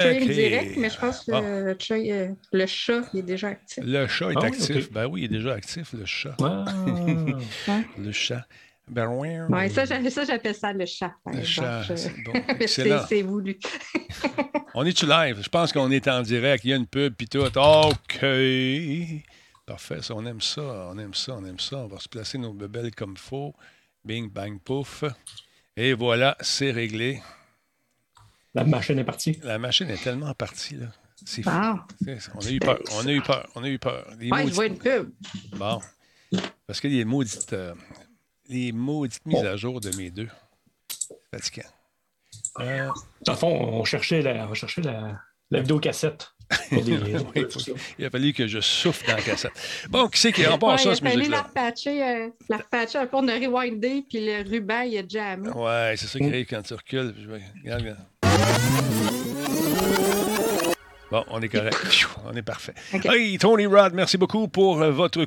Direct, mais je pense que le, euh, le chat il est déjà actif. Le chat est ah actif. Ben oui, il est déjà actif, le chat. le chat. Ben, oui, ça, j'appelle ça le chat. le chat, c'est bon. c'est voulu. on est-tu live? Je pense qu'on est en direct. Il y a une pub, puis tout. OK. Parfait, ça, on aime ça, on aime ça, on aime ça. On va se placer nos bebelles comme il faut. Bing, bang, pouf. Et voilà, c'est réglé. La machine est partie. La machine est tellement partie, là. C'est fou. On a eu peur. On a eu peur. On a eu peur. ouais, je vois une pub. Bon. Parce qu'il y a des maudites, euh, les maudites mises à jour de mes deux. Fatigant. Euh... Dans le fond, on cherchait la, on cherchait la, la vidéocassette. il a fallu que je souffle dans la cassette. Bon, qui c'est qui remporte ça, ce musique-là? Il a fallu la repatcher, la repatcher un peu, on a rewindé, puis le ruban, il a jamais. Ouais, c'est ça qui arrive quand tu recules. Regarde, regarde. Mm-hmm. Bon, on est correct. on est parfait. Hey, Tony Rod, merci beaucoup pour euh, votre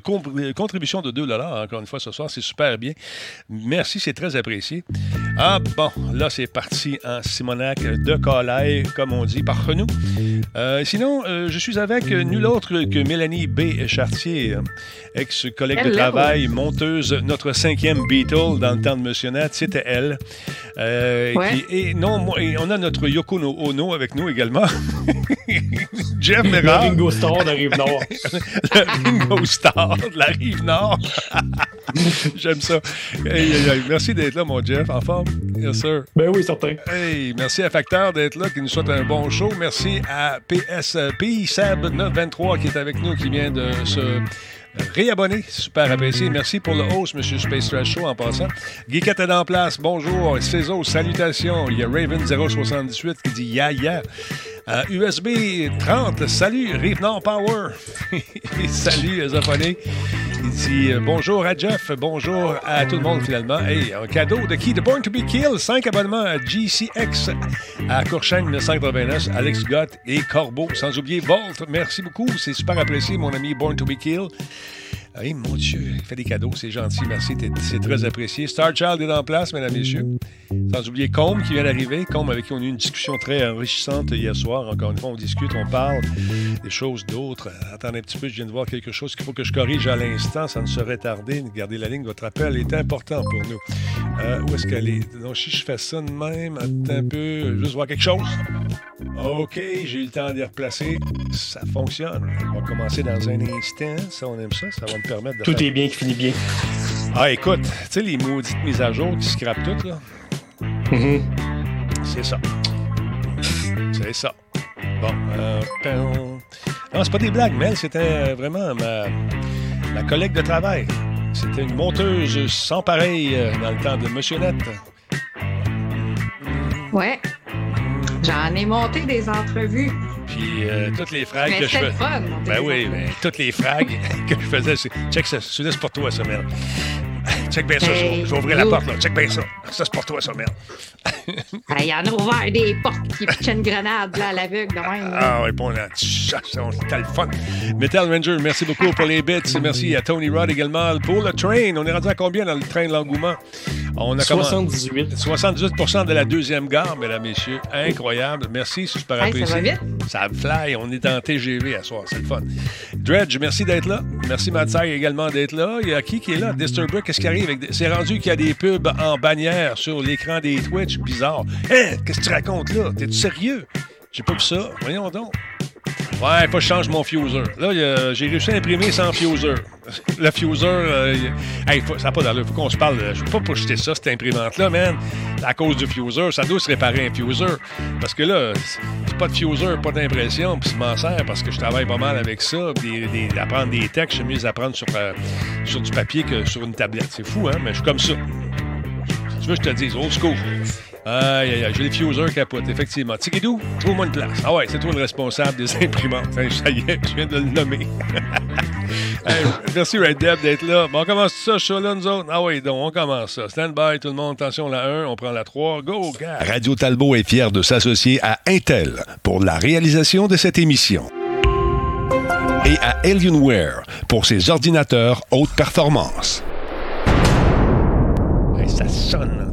contribution de 2 encore une fois ce soir. C'est super bien. Merci, c'est très apprécié. Ah bon, là, c'est parti en Simonac de Calais, comme on dit, par nous. Euh, sinon, euh, je suis avec nul autre que Mélanie B. Chartier, ex-collègue de travail, monteuse, notre cinquième Beatle dans le temps de Monsieur Nat. C'était elle. et non, on a notre Yoko Ono avec nous également. Jeff Mérard. Le Ringo Star de la Rive-Nord. le Ringo Star de la Rive-Nord. J'aime ça. Merci d'être là, mon Jeff. En forme? Yes, sir. Ben oui, certain. Hey, merci à Facteur d'être là, qui nous souhaite un bon show. Merci à PSP Sab 923 qui est avec nous, qui vient de se réabonner. Super apprécié. Merci pour le host, M. Space Trash Show, en passant. Guiquette est en place. Bonjour. Cézo, salutations. Il y a Raven078 qui dit ya ya. USB 30, salut, Rive Nord Power. salut, Zafoné. Il dit euh, bonjour à Jeff, bonjour à tout le monde finalement. Hey, un cadeau de qui? De Born to be Killed, 5 abonnements à GCX, à Courchaine 1989, Alex Gott et Corbeau, sans oublier Volt. Merci beaucoup, c'est super apprécié, mon ami Born to be Killed. Hey, mon Dieu, fait des cadeaux, c'est gentil, merci, c'est très apprécié. Star Child est en place, mesdames et messieurs. Sans oublier Combe qui vient d'arriver. Combe avec qui on a eu une discussion très enrichissante hier soir. Encore une fois, on discute, on parle des choses d'autres. Attendez un petit peu, je viens de voir quelque chose qu'il faut que je corrige à l'instant. Ça ne serait tardé. Gardez la ligne, votre appel est important pour nous. Euh, où est-ce qu'elle est? Donc, si je fais ça de même, attends un peu, juste voir quelque chose. OK, j'ai eu le temps de replacer. Ça fonctionne. On va commencer dans un instant. Ça, on aime ça. Ça va me permettre de. Tout est bien qui finit bien. Ah, écoute, tu sais, les maudites mises à jour qui scrapent tout, là? Mm-hmm. C'est ça. C'est ça. Bon. Euh, non, c'est pas des blagues, Mel. C'était vraiment ma, ma collègue de travail. C'était une monteuse sans pareil euh, dans le temps de Monsieur Net. Ouais. J'en ai monté des entrevues. Puis euh, toutes les frags que je faisais. Ben oui, ben, toutes les frags que je faisais. Check ça, c'est pour toi, ça, merde. Check bien ça, je vais ouvrir la porte, là. Check bien ça. Ça, c'est pour toi, ça, merde. Il y en a ouvert des portes qui pitchaient une grenade, là, à l'aveugle, de même. Ah oui, bon, là. T'as le fun. Metal Ranger, merci beaucoup pour les bits. Merci à Tony Rod également pour le train. On est rendu à combien dans le train de l'engouement? On a 78. 78 de la deuxième gare, mesdames, messieurs. Incroyable. Merci, super apprécié. Ça va vite? Ça fly. On est en TGV à soir. C'est le fun. Dredge, merci d'être là. Merci, Matsai, également d'être là. Il y a qui qui est là? Disturber, qu'est-ce qui arrive? C'est rendu qu'il y a des pubs en bannière sur l'écran des Twitch. Bizarre. Hé, qu'est-ce que tu racontes là? T'es-tu sérieux? J'ai pas vu ça. Voyons donc. Ouais, faut que je change mon fuser. Là, j'ai réussi à imprimer sans fuser. Le fuser, euh, ça n'a pas d'allure. faut qu'on se parle. Je ne peux pas jeter ça, cette imprimante-là, man. À cause du fuser, ça doit se réparer un fuser. Parce que là, c'est pas de fuser, pas d'impression, puis je m'en sers parce que je travaille pas mal avec ça. Des, apprendre des textes, je suis mieux apprendre sur, euh, sur du papier que sur une tablette. C'est fou, hein? Mais je suis comme ça. Tu veux que je te dise, old school. Aïe, aïe, aïe, j'ai les fuseurs capote, effectivement. Tikidou, trouve-moi une place. Ah ouais, c'est toi le responsable des imprimantes. Ça y est, je viens de le nommer. merci Red Dead d'être là. Bon, on commence ça, show là, nous autres? Ah oui, donc on commence ça. Stand by, tout le monde. Attention, la 1, on prend la 3. Go, gars. Radio Talbot est fier de s'associer à Intel pour la réalisation de cette émission. Et à Alienware pour ses ordinateurs haute performance. ça sonne.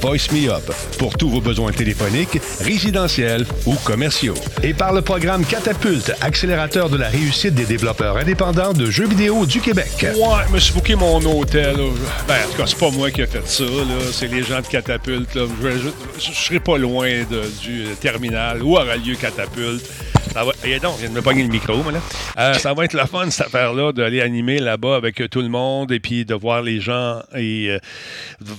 Voice Me Up pour tous vos besoins téléphoniques, résidentiels ou commerciaux. Et par le programme Catapulte, accélérateur de la réussite des développeurs indépendants de jeux vidéo du Québec. Ouais, je me mon hôtel. Ben, en tout cas, c'est pas moi qui ai fait ça. C'est les gens de Catapulte. Je, je, serai pas loin du terminal où aura lieu Catapulte. Ça va, et donc, je viens de me pogner le micro, moi, là. Euh, ça va être la fun, cette affaire-là, d'aller animer là-bas avec tout le monde et puis de voir les gens et euh,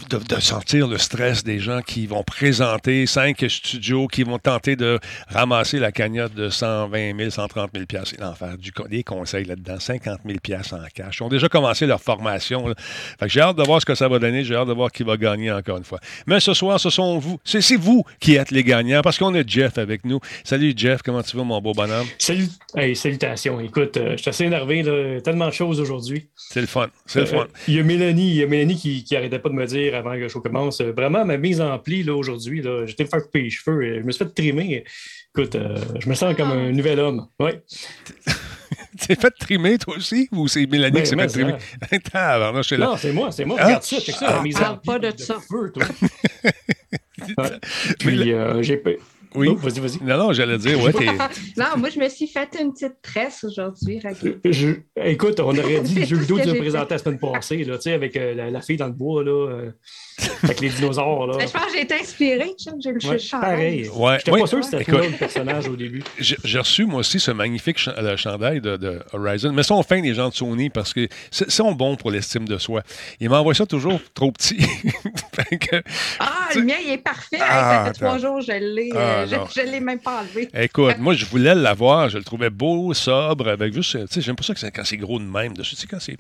de, de, sentir le stress des gens qui vont présenter cinq studios qui vont tenter de ramasser la cagnotte de 120 000, 130 000 C'est l'enfer. Du, des conseils là-dedans, 50 000 en cash. Ils ont déjà commencé leur formation. Fait que j'ai hâte de voir ce que ça va donner. J'ai hâte de voir qui va gagner encore une fois. Mais ce soir, ce sont vous. C'est vous qui êtes les gagnants parce qu'on a Jeff avec nous. Salut Jeff, comment tu vas, mon beau bonhomme? Salut. salutations. Écoute, euh, je suis assez énervé. Tellement de choses aujourd'hui. C'est le fun. C'est le fun. Il y a Mélanie, il y a Mélanie qui, qui arrêtait pas de me dire avant que le show commence. Euh, vraiment, ma mise en pli aujourd'hui, j'étais me faire couper les cheveux. Et je me suis fait trimer. Écoute, euh, je me sens comme un nouvel homme. Oui. T'es fait trimer, toi aussi? Ou c'est Mélanie ben, qui s'est fait trimer? non, c'est moi, c'est moi. Ah. Regarde ça, c'est ça, la mise en pas de, de ça. Feu, toi. Puis, euh, j'ai oui. Oh, vas-y, vas-y. Non, non, j'allais dire, ouais, non, moi, je me suis fait une petite tresse aujourd'hui. Écoute, on aurait dit le jeu vidéo que tu as présenté la semaine passée, là, avec euh, la, la, fille dans le bois, là, euh, avec les dinosaures. Là. je pense que j'ai été inspiré, j'ai le ouais, Pareil. Ouais. J'étais pas sûr que c'était le personnage au début. J'ai reçu, moi aussi, ce magnifique chandail de, de, Horizon. Mais ça, on fait les gens de Sony parce que sont bons pour l'estime de soi. Ils m'envoient ça toujours trop petit. ah, le mien, il est parfait. ça fait trois jours, je l'ai. Ah, je ne l'ai même pas enlevé. Écoute, moi, je voulais l'avoir. Je le trouvais beau, sobre, avec juste. Tu sais, j'aime pas ça quand c'est gros de même. Tu sais, quand c'est.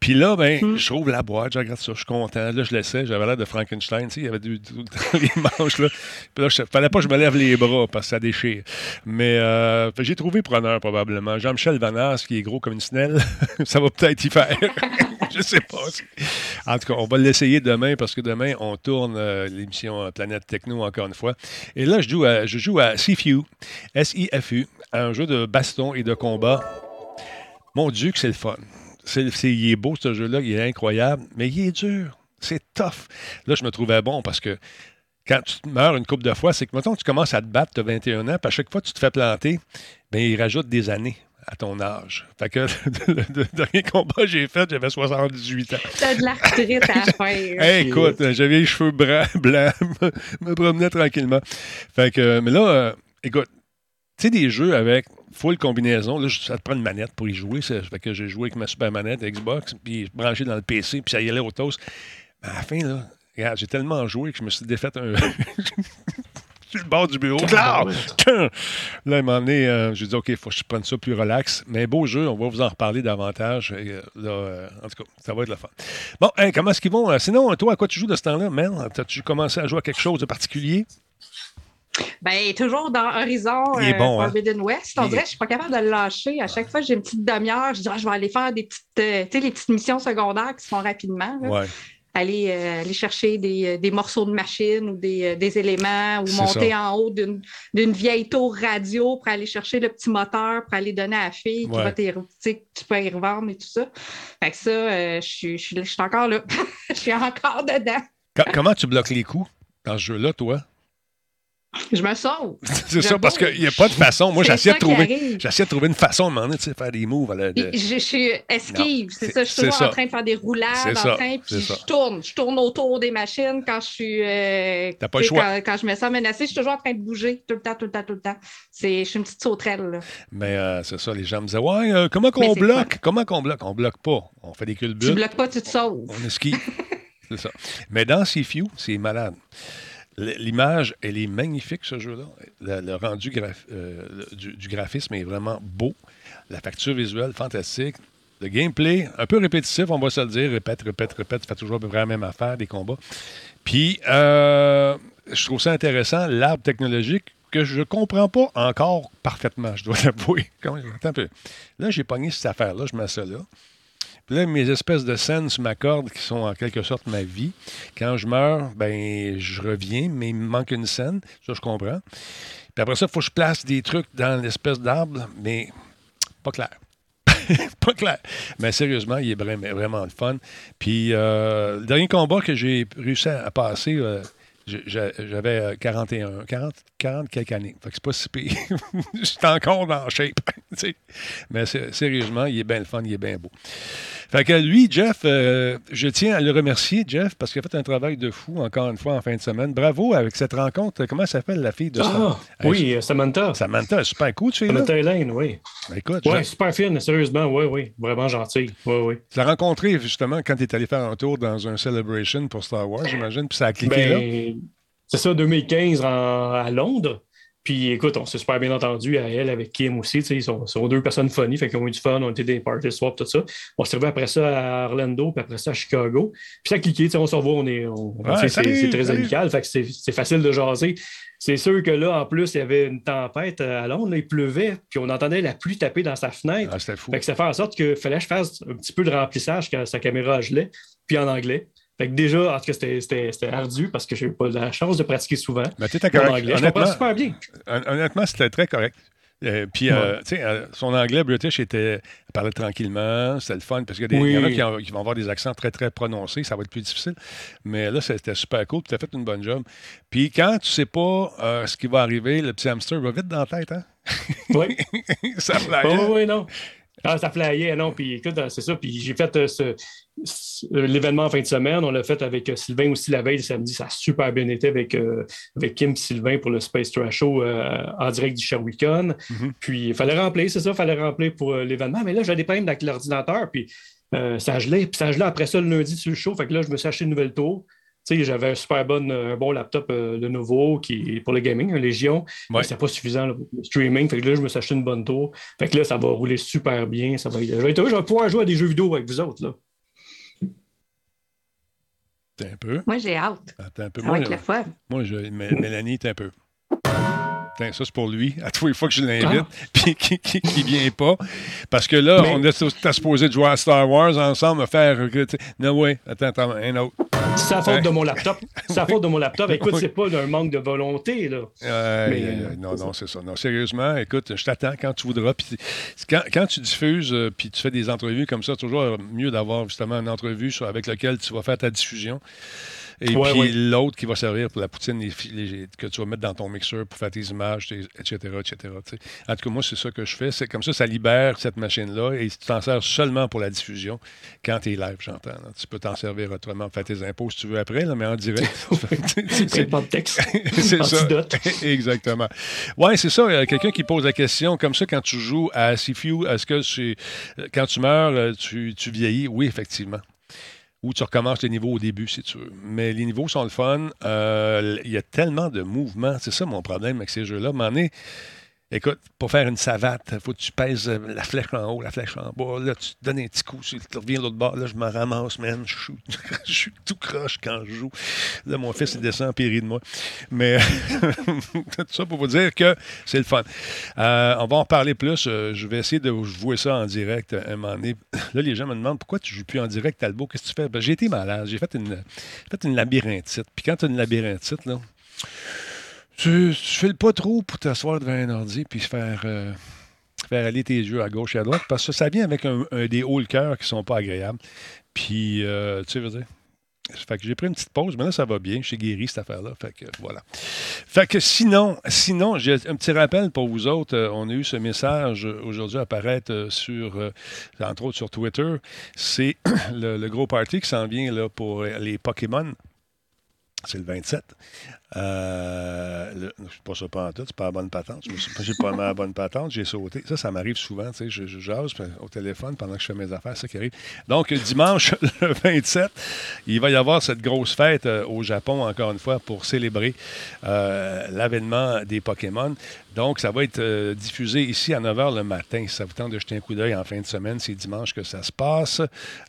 Puis là, ben, hmm. je trouve la boîte, je regarde ça, je suis content. Là, je laissais, j'avais de Frankenstein. Tu sais, il y avait du, les manches, là. Puis fallait pas que je me lève les bras parce que ça déchire. Mais euh, j'ai trouvé preneur, probablement. Jean-Michel Vanas, qui est gros comme une snelle, ça va peut-être y faire. je sais pas. En tout cas, on va l'essayer demain parce que demain, on tourne euh, l'émission Planète Techno encore une fois. Et là, je joue à, je joue à Sifu, S-I-F-U, un jeu de baston et de combat. Mon Dieu, que c'est le fun. C'est, il est beau, ce jeu-là, il est incroyable, mais il est dur. C'est tough. Là, je me trouvais bon parce que quand tu meurs une couple de fois, c'est que, maintenant tu commences à te battre, tu as 21 ans, puis à chaque fois que tu te fais planter, bien, il rajoute des années à ton âge. Fait que le, dernier combat que j'ai fait, j'avais 78 ans. T'as de l'arthrite à faire. écoute, j'avais les cheveux blancs, blancs me promenais tranquillement. Fait que, mais là, euh, écoute, tu sais, des jeux avec full combinaison, là, ça te prend une manette pour y jouer. fait que j'ai joué avec ma super manette Xbox, puis branché dans le PC, puis ça y allait au toast. À la fin, là, regarde, j'ai tellement joué que je me suis défait un. le bord du bureau. Là, à un moment donné, euh, j'ai dit, OK, il faut que je prenne ça plus relax. Mais beau jeu, on va vous en reparler davantage. Euh, euh, en tout cas, ça va être le fun. Bon, comment est-ce qu'ils vont? sinon, toi, à quoi tu joues de ce temps-là, Mel? As-tu commencé à jouer à quelque chose de particulier? Ben, toujours dans Horizon bon, hein? Forbidden West. On dirait que je suis pas capable de le lâcher. À chaque fois que j'ai une petite demi-heure, je dis ah, je vais aller faire des petites, tu sais, les petites missions secondaires qui se font rapidement. Ouais aller, euh, aller chercher des, euh, des, morceaux de machine ou des, euh, des éléments ou monter en haut d'une vieille tour radio pour aller chercher le petit moteur pour aller donner à la fille qui va tu peux y revendre et tout ça. Fait que ça, je suis, je suis encore là. Je suis encore dedans. Comment tu bloques les coups dans ce jeu-là, toi? Je me sauve. c'est ça, parce qu'il n'y a pas de façon. Moi, j'essaie de, trouver, j'essaie de trouver une façon de m'en faire des moves. Je, suis esquive, c'est ça. Je suis toujours en train de faire des roulades, en train, puis je tourne. Je tourne autour des machines quand je suis. Euh, T'as pas le choix. Quand, je me sens menacée, je suis toujours en train de bouger tout le temps, tout le temps, tout le temps. je suis une petite sauterelle. Mais euh, c'est ça, les gens me disaient Ouais, euh, comment qu'on bloque? Comment qu'on bloque On bloque pas. On fait des culbutes. Tu bloques pas, tu te sauves. On esquive. c'est ça. Mais dans Few, c'est malade. L'image, elle est magnifique, ce jeu-là. Le, rendu euh, du, graphisme est vraiment beau. La facture visuelle, fantastique. Le gameplay, un peu répétitif, on va se le dire. Répète, répète, répète. Tu fais toujours à la même affaire, des combats. Puis, euh, je trouve ça intéressant, l'arbre technologique, que je ne comprends pas encore parfaitement, je dois l'avouer. Là, j'ai pogné cette affaire-là, je mets ça là. Puis là, mes espèces de scènes sur ma qui sont en quelque sorte ma vie. Quand je meurs, ben je reviens, mais il me manque une scène. Ça, je comprends. Puis après ça, il faut que je place des trucs dans l'espèce d'arbre, mais pas clair. pas clair. Mais sérieusement, il est vraiment, le fun. Puis euh, le dernier combat que j'ai réussi à passer, euh, j'avais 41, 40, 40 quelques années. Fait que c'est pas si pire. J'étais encore dans shape. Mais sérieusement, il est bien le fun, il est bien beau. Fait que lui, Jeff, euh, je tiens à le remercier, Jeff, parce qu'il a fait un travail de fou, encore une fois, en fin de semaine. Bravo avec cette rencontre. Comment s'appelle la fille de ah, Oui, Samantha. Samantha, super cool, tu sais. Samantha Hélène, oui. Ben, écoute. Oui, super fine, sérieusement, oui, oui. Vraiment gentil. Oui, oui. Tu l'as rencontré, justement, quand tu es allé faire un tour dans un Celebration pour Star Wars, j'imagine, puis ça a cliqué ben, là? C'est ça, 2015 à Londres. Puis écoute, on s'est super bien entendu à elle avec Kim aussi. Ils sont, sont, deux personnes funny, fait qu'ils ont eu du fun, on était des parties swap, tout ça. On s'est revu après ça à Orlando, puis après ça à Chicago. Puis ça a cliqué, on se revoit, on est. c'est très amical, fait que c'est facile de jaser. C'est sûr que là, en plus, il y avait une tempête à Londres, il pleuvait, puis on entendait la pluie taper dans sa fenêtre. Ah, c'était fou. Fait que ça fait en sorte qu'il fallait que je fasse un petit peu de remplissage quand sa caméra gelait, puis en anglais. Fait que déjà, en tout cas, c'était ardu parce que je n'ai pas la chance de pratiquer souvent. Mais tu correct. Anglais. Je super bien. Honnêtement, c'était très correct. Euh, puis, euh, tu sais, euh, son anglais british était. Elle parlait tranquillement, c'était le fun, parce qu'il y, en a qui, vont avoir des accents très, très prononcés, ça va être plus difficile. Mais là, c'était super cool, tu as fait une bonne job. Puis, quand tu sais pas ce qui va arriver, le petit hamster va vite dans la tête, hein? Oui. ça Oui, oui, non. Ah, ça flyait, non. Puis écoute, c'est ça. Puis j'ai fait euh, ce, l'événement en fin de semaine. On l'a fait avec euh, Sylvain aussi la veille, samedi. Ça a super bien été avec, euh, avec Kim Sylvain pour le Space Trash Show en direct du Sherwicon. Mm-hmm. Puis il fallait remplir, c'est ça, il fallait remplir pour l'événement. Mais là, j'avais des problèmes avec l'ordinateur. Puis ça gelait. Puis ça gelait après ça le lundi sur le show. Fait que là, je me suis acheté une nouvelle tour j'avais un super bon, un bon laptop euh, de nouveau qui pour le gaming, un Légion. mais C'était pas suffisant pour le streaming. Fait que là, je me suis acheté une bonne tour. Fait que là, ça va rouler super bien. Ça va, je, vais je vais pouvoir jouer à des jeux vidéo avec vous autres. Là. un peu. Moi, j'ai hâte. Attends un peu. moi, la fois. Moi, je, Mélanie, t'es un peu ça, c'est pour lui. À tous les fois que je l'invite, ah. puis qui, qui, vient pas. Parce que là, on est supposé jouer à Star Wars ensemble, faire. Non, oui, attends, attends, un autre. C'est la faute de mon laptop. C'est la faute de mon laptop. Écoute, c'est pas d'un manque de volonté, là. Euh, non, non, c'est ça. Non, sérieusement, écoute, je t'attends quand tu voudras. Puis quand, quand, tu diffuses, euh, puis tu fais des entrevues comme ça, toujours mieux d'avoir justement une entrevue avec laquelle tu vas faire ta diffusion. Et puis l'autre qui va servir pour la poutine que tu vas mettre dans ton mixeur pour faire tes images, etc. etc. En tout cas, moi, c'est ça que je fais. C'est comme ça, ça libère cette machine-là et tu t'en sers seulement pour la diffusion quand tu es live, j'entends. Tu peux t'en servir autrement pour faire tes impôts si tu veux après, là, mais en direct. c'est pas de texte. c'est ça. Exactement. Ouais, c'est ça. Quelqu'un qui pose la question, comme ça, quand tu joues à Sifu, est-ce que quand tu meurs, tu, tu vieillis? Oui, effectivement ou tu recommences les niveaux au début, si tu veux. Mais les niveaux sont le fun. Euh, il y a tellement de mouvements. C'est ça mon problème avec ces jeux-là. À Écoute, pour faire une savate, il faut que tu pèses euh, la flèche en haut, la flèche en bas. Là, tu te donnes un petit coup, tu reviens de l'autre bord. Là, je me ramasse, man. Je suis, tout croche quand je joue. Là, mon fils, il descend en de moi. Mais tout ça pour vous dire que c'est le fun. Euh, on va en parler plus. Euh, je vais essayer de jouer ça en direct un moment donné. Là, les gens me demandent pourquoi tu ne joues plus en direct, Talbot? Qu'est-ce que tu fais? Ben, j'ai été malade. J'ai fait une, fait une labyrinthite. Puis quand tu as une labyrinthite, là, tu ne files pas trop pour t'asseoir devant un ordi puis faire, euh, faire aller tes yeux à gauche et à droite parce que ça vient avec un, des hauts le cœur qui sont pas agréables. Puis, euh, tu sais, veux dire. Fait que j'ai pris une petite pause, mais là, ça va bien. Je suis guéri, cette affaire-là. Fait que voilà. Fait que sinon, sinon, j'ai un petit rappel pour vous autres. Euh, on a eu ce message aujourd'hui apparaître sur, entre autres sur Twitter. C'est le, le, gros party qui s'en vient là, pour les Pokémon. C'est le 27. Euh, je ne suis pas ça pas en tout, c'est pas la bonne patente. J'ai pas la bonne patente, j'ai sauté. Ça, ça m'arrive souvent, tu sais, je, je, au téléphone pendant que je fais mes affaires, ça qui arrive. Donc, dimanche, le 27, il va y avoir cette grosse fête euh, au Japon, encore une fois, pour célébrer euh, l'avènement des Pokémon. Donc, ça va être diffusé ici à 9 h le matin. Si ça vous tente de jeter un coup d'œil en fin de semaine, c'est dimanche que ça se passe.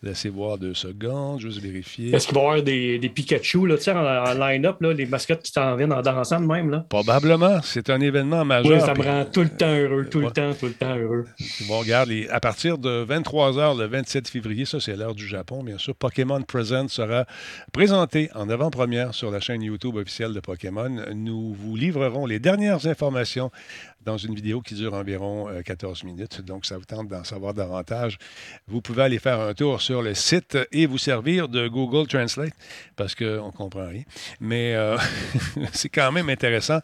Laissez voir deux secondes, juste vérifier. Est-ce qu'il va y avoir des, des Pikachu là, en, en line-up, les mascottes qui s'en viennent en dansant de même. Là. Probablement. C'est un événement majeur. Oui, ça me rend tout le temps heureux, tout le temps, tout le temps heureux. Bon, regarde, à partir de 23 h le 27 février, ça c'est l'heure du Japon, bien sûr, Pokémon Present sera présenté en avant-première sur la chaîne YouTube officielle de Pokémon. Nous vous livrerons les dernières informations dans une vidéo qui dure environ 14 euh, minutes. Donc, ça vous tente d'en savoir davantage. Vous pouvez aller faire un tour sur le site et vous servir de Google Translate parce qu'on ne comprend rien. Mais euh, c'est quand même intéressant,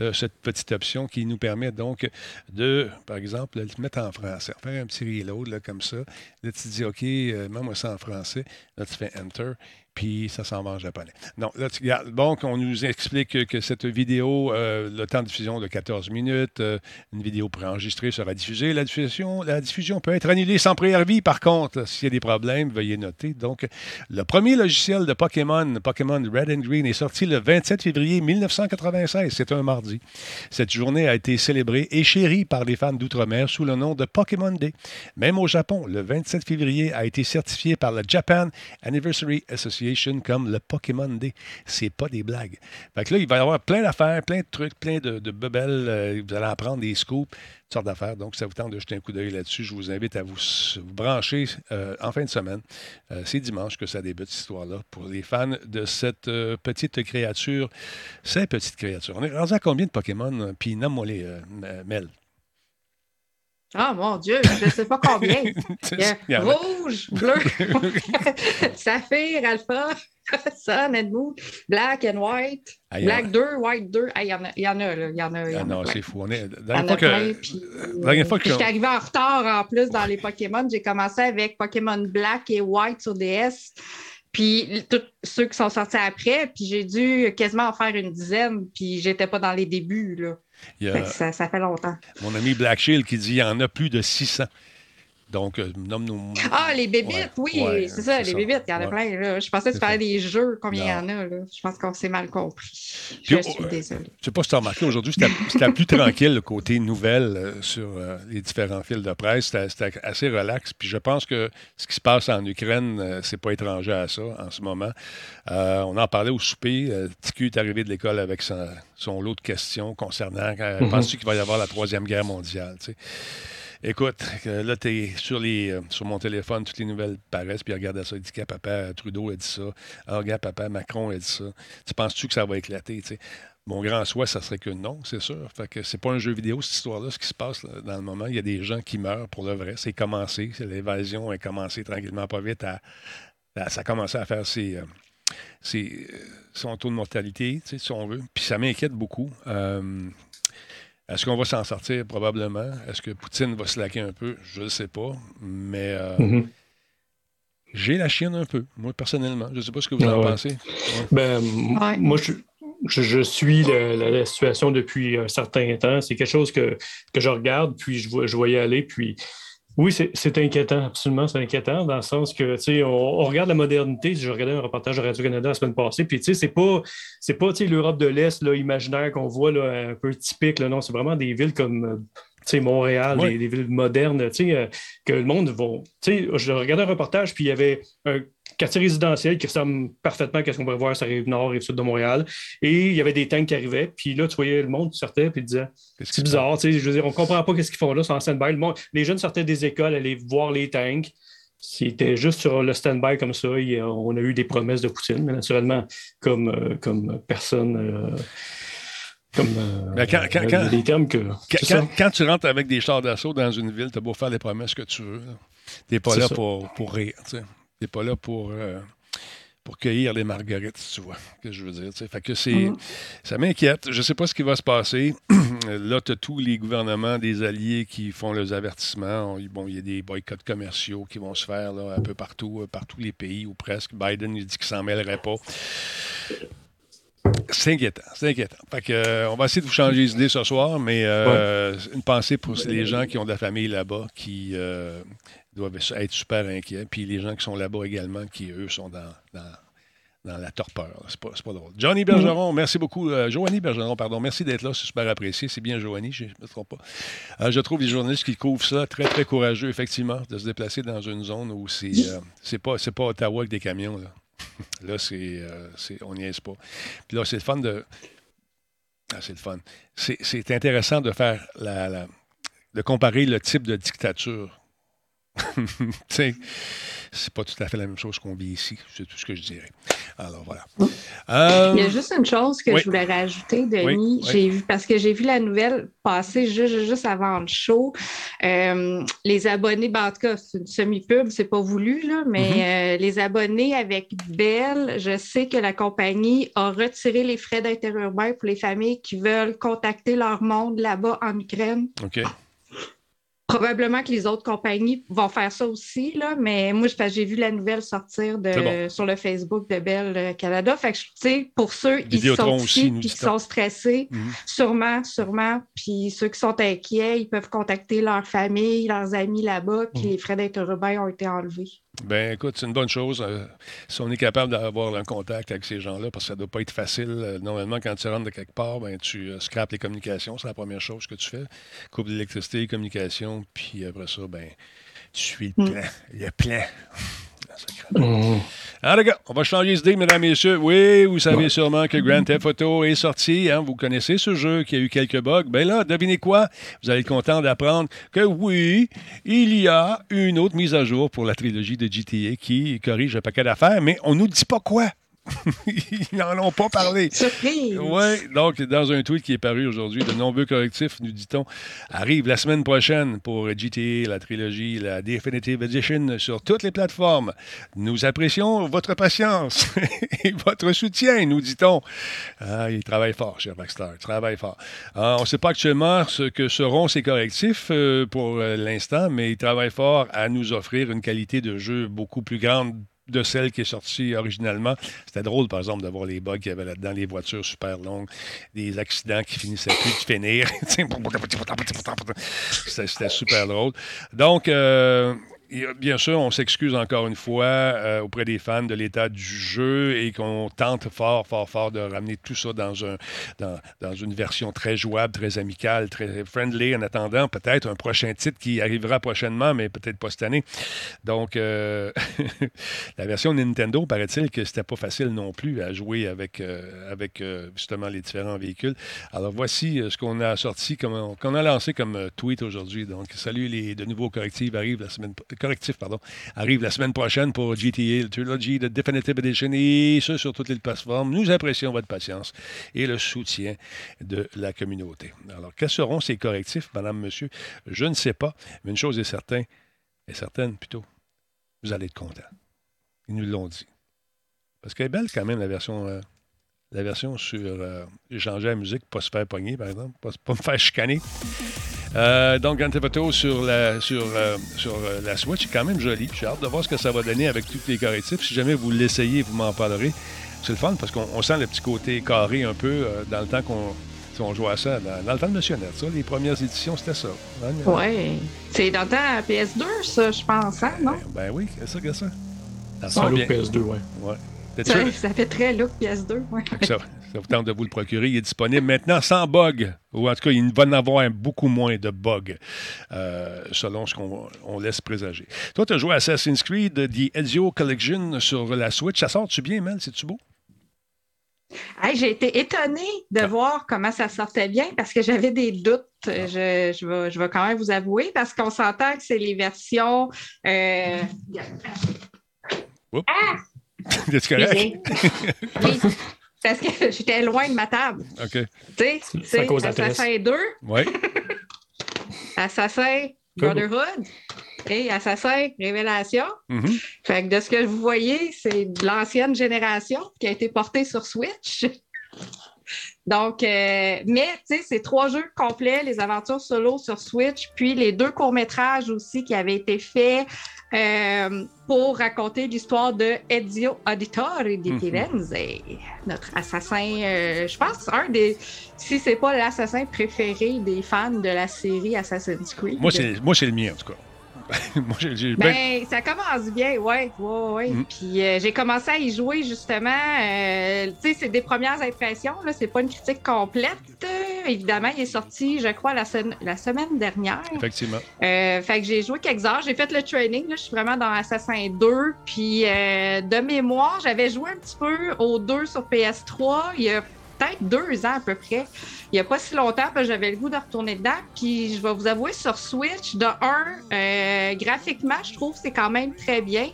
euh, cette petite option qui nous permet donc de, par exemple, le mettre en français, faire un petit reload là, comme ça. Là, tu dis, OK, mets-moi ça en français. Là, tu fais Enter puis ça s'en va en japonais. Non, là, donc, on nous explique que, cette vidéo, euh, le temps de diffusion de 14 minutes, euh, une vidéo préenregistrée sera diffusée. La diffusion, la diffusion peut être annulée sans préavis. Par contre, s'il y a des problèmes, veuillez noter. Donc, le premier logiciel de Pokémon, Pokémon Red and Green, est sorti le 27 février 1996. C'est un mardi. Cette journée a été célébrée et chérie par les fans d'outre-mer sous le nom de Pokémon Day. Même au Japon, le 27 février a été certifié par la Japan Anniversary Association comme le Pokémon Day. C'est pas des blagues. Là, il va y avoir plein d'affaires, plein de trucs, plein de, de. Euh, vous allez apprendre des scoops, toutes sortes d'affaires. Donc, ça vous tente de jeter un coup d'œil là-dessus. Je vous invite à vous, brancher euh, en fin de semaine. Euh, c'est dimanche que ça débute, cette histoire-là, pour les fans de cette petite créature. Cette petite créature. On est rendu à combien de Pokémon? Puis nomme-moi-les, Mel. Ah, mon Dieu, je ne sais pas combien. rouge, bleu, saphir, alpha, sun and moon, black and white, black 2, white 2. Il y en a, il y en a, là. Il y en a, ah non, c'est fou. On est... Dernière fois que... Dernière fois que... Je suis arrivé en retard en plus dans les Pokémon. J'ai commencé avec Pokémon Black et White sur DS. Puis tous ceux qui sont sortis après, puis j'ai dû quasiment en faire une dizaine, puis j'étais pas dans les débuts. Là. Ça, ça, fait longtemps. Mon ami Black Shield qui dit qu'il y en a plus de 600. Donc, euh, nomme-nous. Ah, les bébites, oui, c'est ça, les bébites, il y en a plein. Là. Je pensais que tu parlais des jeux, combien il y en a. Là. Je pense qu'on s'est mal compris. Je suis oh, désolé. Je ne sais pas si tu as remarqué, aujourd'hui, c'était plus tranquille, le côté nouvelle euh, sur euh, les différents fils de presse. C'était assez relax. Puis je pense que ce qui se passe en Ukraine, c'est pas étranger à ça en ce moment. on en parlait au souper. Ticu est arrivé de l'école avec son, lot de questions concernant. Mm Penses-tu qu'il va y avoir la Troisième Guerre mondiale? Écoute, là, tu es sur, les, euh, sur mon téléphone, toutes les nouvelles paraissent, puis regarde ça. Il dit que papa Trudeau a dit ça. Ah, regarde, papa Macron a dit ça. Tu penses-tu que ça va éclater? Mon grand souhait, ça serait que non, c'est sûr. Fait que c'est pas un jeu vidéo, cette histoire-là, ce qui se passe dans le moment. Il y a des gens qui meurent pour le vrai. C'est commencé. L'évasion a commencé tranquillement, pas vite. À, ça a commencé à faire ses, euh, euh, son taux de mortalité, si on veut. Puis ça m'inquiète beaucoup. Est-ce qu'on va s'en sortir? Probablement. Est-ce que Poutine va se laquer un peu? Je ne sais pas. Mais euh, mm-hmm. j'ai la chienne un peu, moi, personnellement. Je ne sais pas ce que vous en ah pensez. Ben, moi, je, suis la, situation depuis un certain temps. C'est quelque chose que, que je regarde, puis je, je voyais aller, puis oui, c'est inquiétant, absolument, c'est inquiétant, dans le sens que, tu sais, on, regarde la modernité. Je regardais un reportage de Radio-Canada la semaine passée, puis, tu sais, c'est pas, c'est pas, l'Europe de l'Est, là, imaginaire qu'on voit, là, un peu typique, là, non, c'est vraiment des villes comme, tu sais, Montréal, des, villes modernes, tu sais, euh, que le monde va, tu sais, je regardais un reportage, puis il y avait un quartier résidentiel qui ressemble parfaitement à ce qu'on pourrait voir sur la rive nord et sud de Montréal. Et il y avait des tanks qui arrivaient. Puis là, tu voyais le monde qui sortait et disait C'est bizarre. Je veux dire, on ne comprend pas ce qu'ils font là, c'est en stand-by. Les jeunes sortaient des écoles, allaient voir les tanks. C'était juste sur le stand-by comme ça. on a eu des promesses de Poutine, mais naturellement, comme, euh, comme personne. Euh, comme euh, quand, quand, des termes que. Quand, tu rentres avec des chars d'assaut dans une ville, tu as beau faire les promesses que tu veux. Tu n'es pas là pour, pour rire n'es pas là pour, euh, pour cueillir les marguerites, tu vois, que je veux dire. Fait que c'est, mm-hmm. ça m'inquiète. Je ne sais pas ce qui va se passer. là, tu as tous les gouvernements des alliés qui font les avertissements. Bon, il y a des boycotts commerciaux qui vont se faire là, un peu partout, euh, par tous les pays ou presque. Biden, il dit qu'il s'en mêlerait pas. C'est inquiétant, c'est inquiétant. Fait que, euh, on va essayer de vous changer les idées ce soir, mais une pensée pour les gens qui ont de la famille là-bas, qui doivent être super inquiets. Puis les gens qui sont là-bas également, qui eux sont dans, dans, la torpeur. C'est pas, pas drôle. Johnny Bergeron, merci beaucoup. Euh, Joanie Bergeron, pardon. Merci d'être là. C'est super apprécié. C'est bien Joanie, je ne me trompe pas. Euh, je trouve les journalistes qui couvrent ça très, très courageux, effectivement, de se déplacer dans une zone où c'est euh, c'est pas, pas Ottawa avec des camions. Là. Là, c'est, on n'y est pas. Puis là, c'est le fun de. Ah, c'est le fun. C'est, intéressant de faire la, de comparer le type de dictature. c'est pas tout à fait la même chose qu'on vit ici. C'est tout ce que je dirais. Alors voilà. Il y a juste une chose que je voulais rajouter, Denis. J'ai vu parce que j'ai vu la nouvelle passer juste, juste avant le show. Euh, les abonnés, ben, en tout cas, c'est une semi-pub, c'est pas voulu, là, mais mm-hmm. euh, les abonnés avec Bell, je sais que la compagnie a retiré les frais d'interurbain pour les familles qui veulent contacter leur monde là-bas en Ukraine. OK. Probablement que les autres compagnies vont faire ça aussi, là, mais moi, j'ai vu la nouvelle sortir de, sur le Facebook de Bell euh, Canada. Fait que, tu sais, pour ceux qui sont ici et qui sont stressés, mhm. sûrement, sûrement. Puis ceux qui sont inquiets, ils peuvent contacter leur famille, leurs amis là-bas, puis mhm. les frais d'interurbain ont été enlevés. Ben écoute, c'est une bonne chose. Euh, si on est capable d'avoir un contact avec ces gens-là, parce que ça ne doit pas être facile. Euh, normalement, quand tu rentres de quelque part, ben, tu euh, scrapes les communications. C'est la première chose que tu fais. Coupe d'électricité, communication, puis après ça, ben, tu suis le mm. plan. Le plan. Mmh. Alors, les gars, on va changer d'idée, mesdames et messieurs. Oui, vous savez sûrement que Grand Theft Auto est sorti. Hein? Vous connaissez ce jeu qui a eu quelques bugs. Ben là, devinez quoi? Vous allez être content d'apprendre que oui, il y a une autre mise à jour pour la trilogie de GTA qui corrige un paquet d'affaires, mais on nous dit pas quoi. Ils n'en ont pas parlé. Surprise! Oui, donc dans un tweet qui est paru aujourd'hui, de nombreux correctifs, nous dit-on, arrivent la semaine prochaine pour GTA, la trilogie, la Definitive Edition sur toutes les plateformes. Nous apprécions votre patience et votre soutien, nous dit-on. Ah, ils travaillent fort, cher Baxter, ils travaillent fort. Ah, on ne sait pas actuellement ce que seront ces correctifs euh, pour euh, l'instant, mais ils travaillent fort à nous offrir une qualité de jeu beaucoup plus grande de celle qui est sortie originalement. C'était drôle, par exemple, d'avoir les bugs qu'il y avait là-dedans, les voitures super longues, des accidents qui finissaient plus de finir. C'était super drôle. Donc, euh, bien sûr, on s'excuse encore une fois euh, auprès des fans de l'état du jeu et qu'on tente fort, fort, fort de ramener tout ça dans, un, dans, une version très jouable, très amicale, très friendly en attendant peut-être un prochain titre qui arrivera prochainement, mais peut-être pas cette année. Donc, euh, la version Nintendo, paraît-il que c'était pas facile non plus à jouer avec, euh, avec justement les différents véhicules. Alors, voici ce qu'on a sorti, qu'on a lancé comme tweet aujourd'hui. Donc, salut, les de nouveaux correctifs arrivent la semaine correctif pardon, arrive la semaine prochaine pour GTA, le Trilogy, de Definitive Edition et ce sur toutes les plateformes. Nous apprécions votre patience et le soutien de la communauté. Alors, quels seront ces correctifs, madame, monsieur? Je ne sais pas, mais une chose est certaine, est certaine plutôt, vous allez être content. Ils nous l'ont dit. Parce qu'elle est belle quand même, la version, euh, la version sur euh, échanger la musique, pas se faire pogner, par exemple, pas me faire chicaner. Euh, donc, Grand Theft Auto sur la, sur, euh, sur euh, la Switch est quand même joli. J'ai hâte de voir ce que ça va donner avec tous les correctifs. Si jamais vous l'essayez, vous m'en parlerez. C'est le fun parce qu'on sent le petit côté carré un peu dans le temps qu'on on jouait à ça. Dans, le temps de Monsieur ça, les premières éditions, c'était ça. Hein, oui. C'est dans le temps PS2, ça, je pense, hein, non? Ben, oui, c'est ça, que ça. Ça, look PS2, oui. Ouais. Ça, fait très look PS2, oui. Ça, vous tente de vous le procurer. Il est disponible maintenant sans bug. Ou en tout cas, il va en avoir beaucoup moins de bugs, euh, selon ce qu'on laisse présager. Toi, tu as joué à Assassin's Creed The Ezio Collection sur la Switch. Ça sort-tu bien, Mel? C'est-tu beau? J'ai été étonnée de ah. voir comment ça sortait bien parce que j'avais des doutes. Ah. Je, je, vais, quand même vous avouer parce qu'on s'entend que c'est les versions. Euh... Ah! correct? oui. Parce que j'étais loin de ma table. OK. Tu sais, Assassin 2. Oui. Assassin Brotherhood et Assassin Révélation. Mm-hmm. Fait que de ce que vous voyez, c'est de l'ancienne génération qui a été portée sur Switch. Donc, euh, mais tu sais, c'est trois jeux complets, les aventures solo sur Switch, puis les deux courts-métrages aussi qui avaient été faits euh, pour raconter l'histoire de Ezio Auditore di mhm. Firenze, notre assassin, euh, je pense, un des, si c'est pas l'assassin préféré des fans de la série Assassin's Creed. Moi, c'est le mien, en tout cas. Moi, j'ai, ben, ça commence bien, oui. Ouais, ouais. Mm. Puis euh, j'ai commencé à y jouer justement. tu sais, c'est des premières impressions. Là, c'est pas une critique complète, évidemment, il est sorti, je crois, la, la semaine dernière. Effectivement. Euh, fait que j'ai joué quelques heures. J'ai fait le training. Là, je suis vraiment dans Assassin 2. Puis euh, de mémoire, j'avais joué un petit peu au 2 sur PS3 il y a peut-être deux ans à peu près. Il n'y a pas si longtemps, j'avais le goût de retourner dedans. Puis je vais vous avouer, sur Switch, de un, euh, graphiquement, je trouve que c'est quand même très bien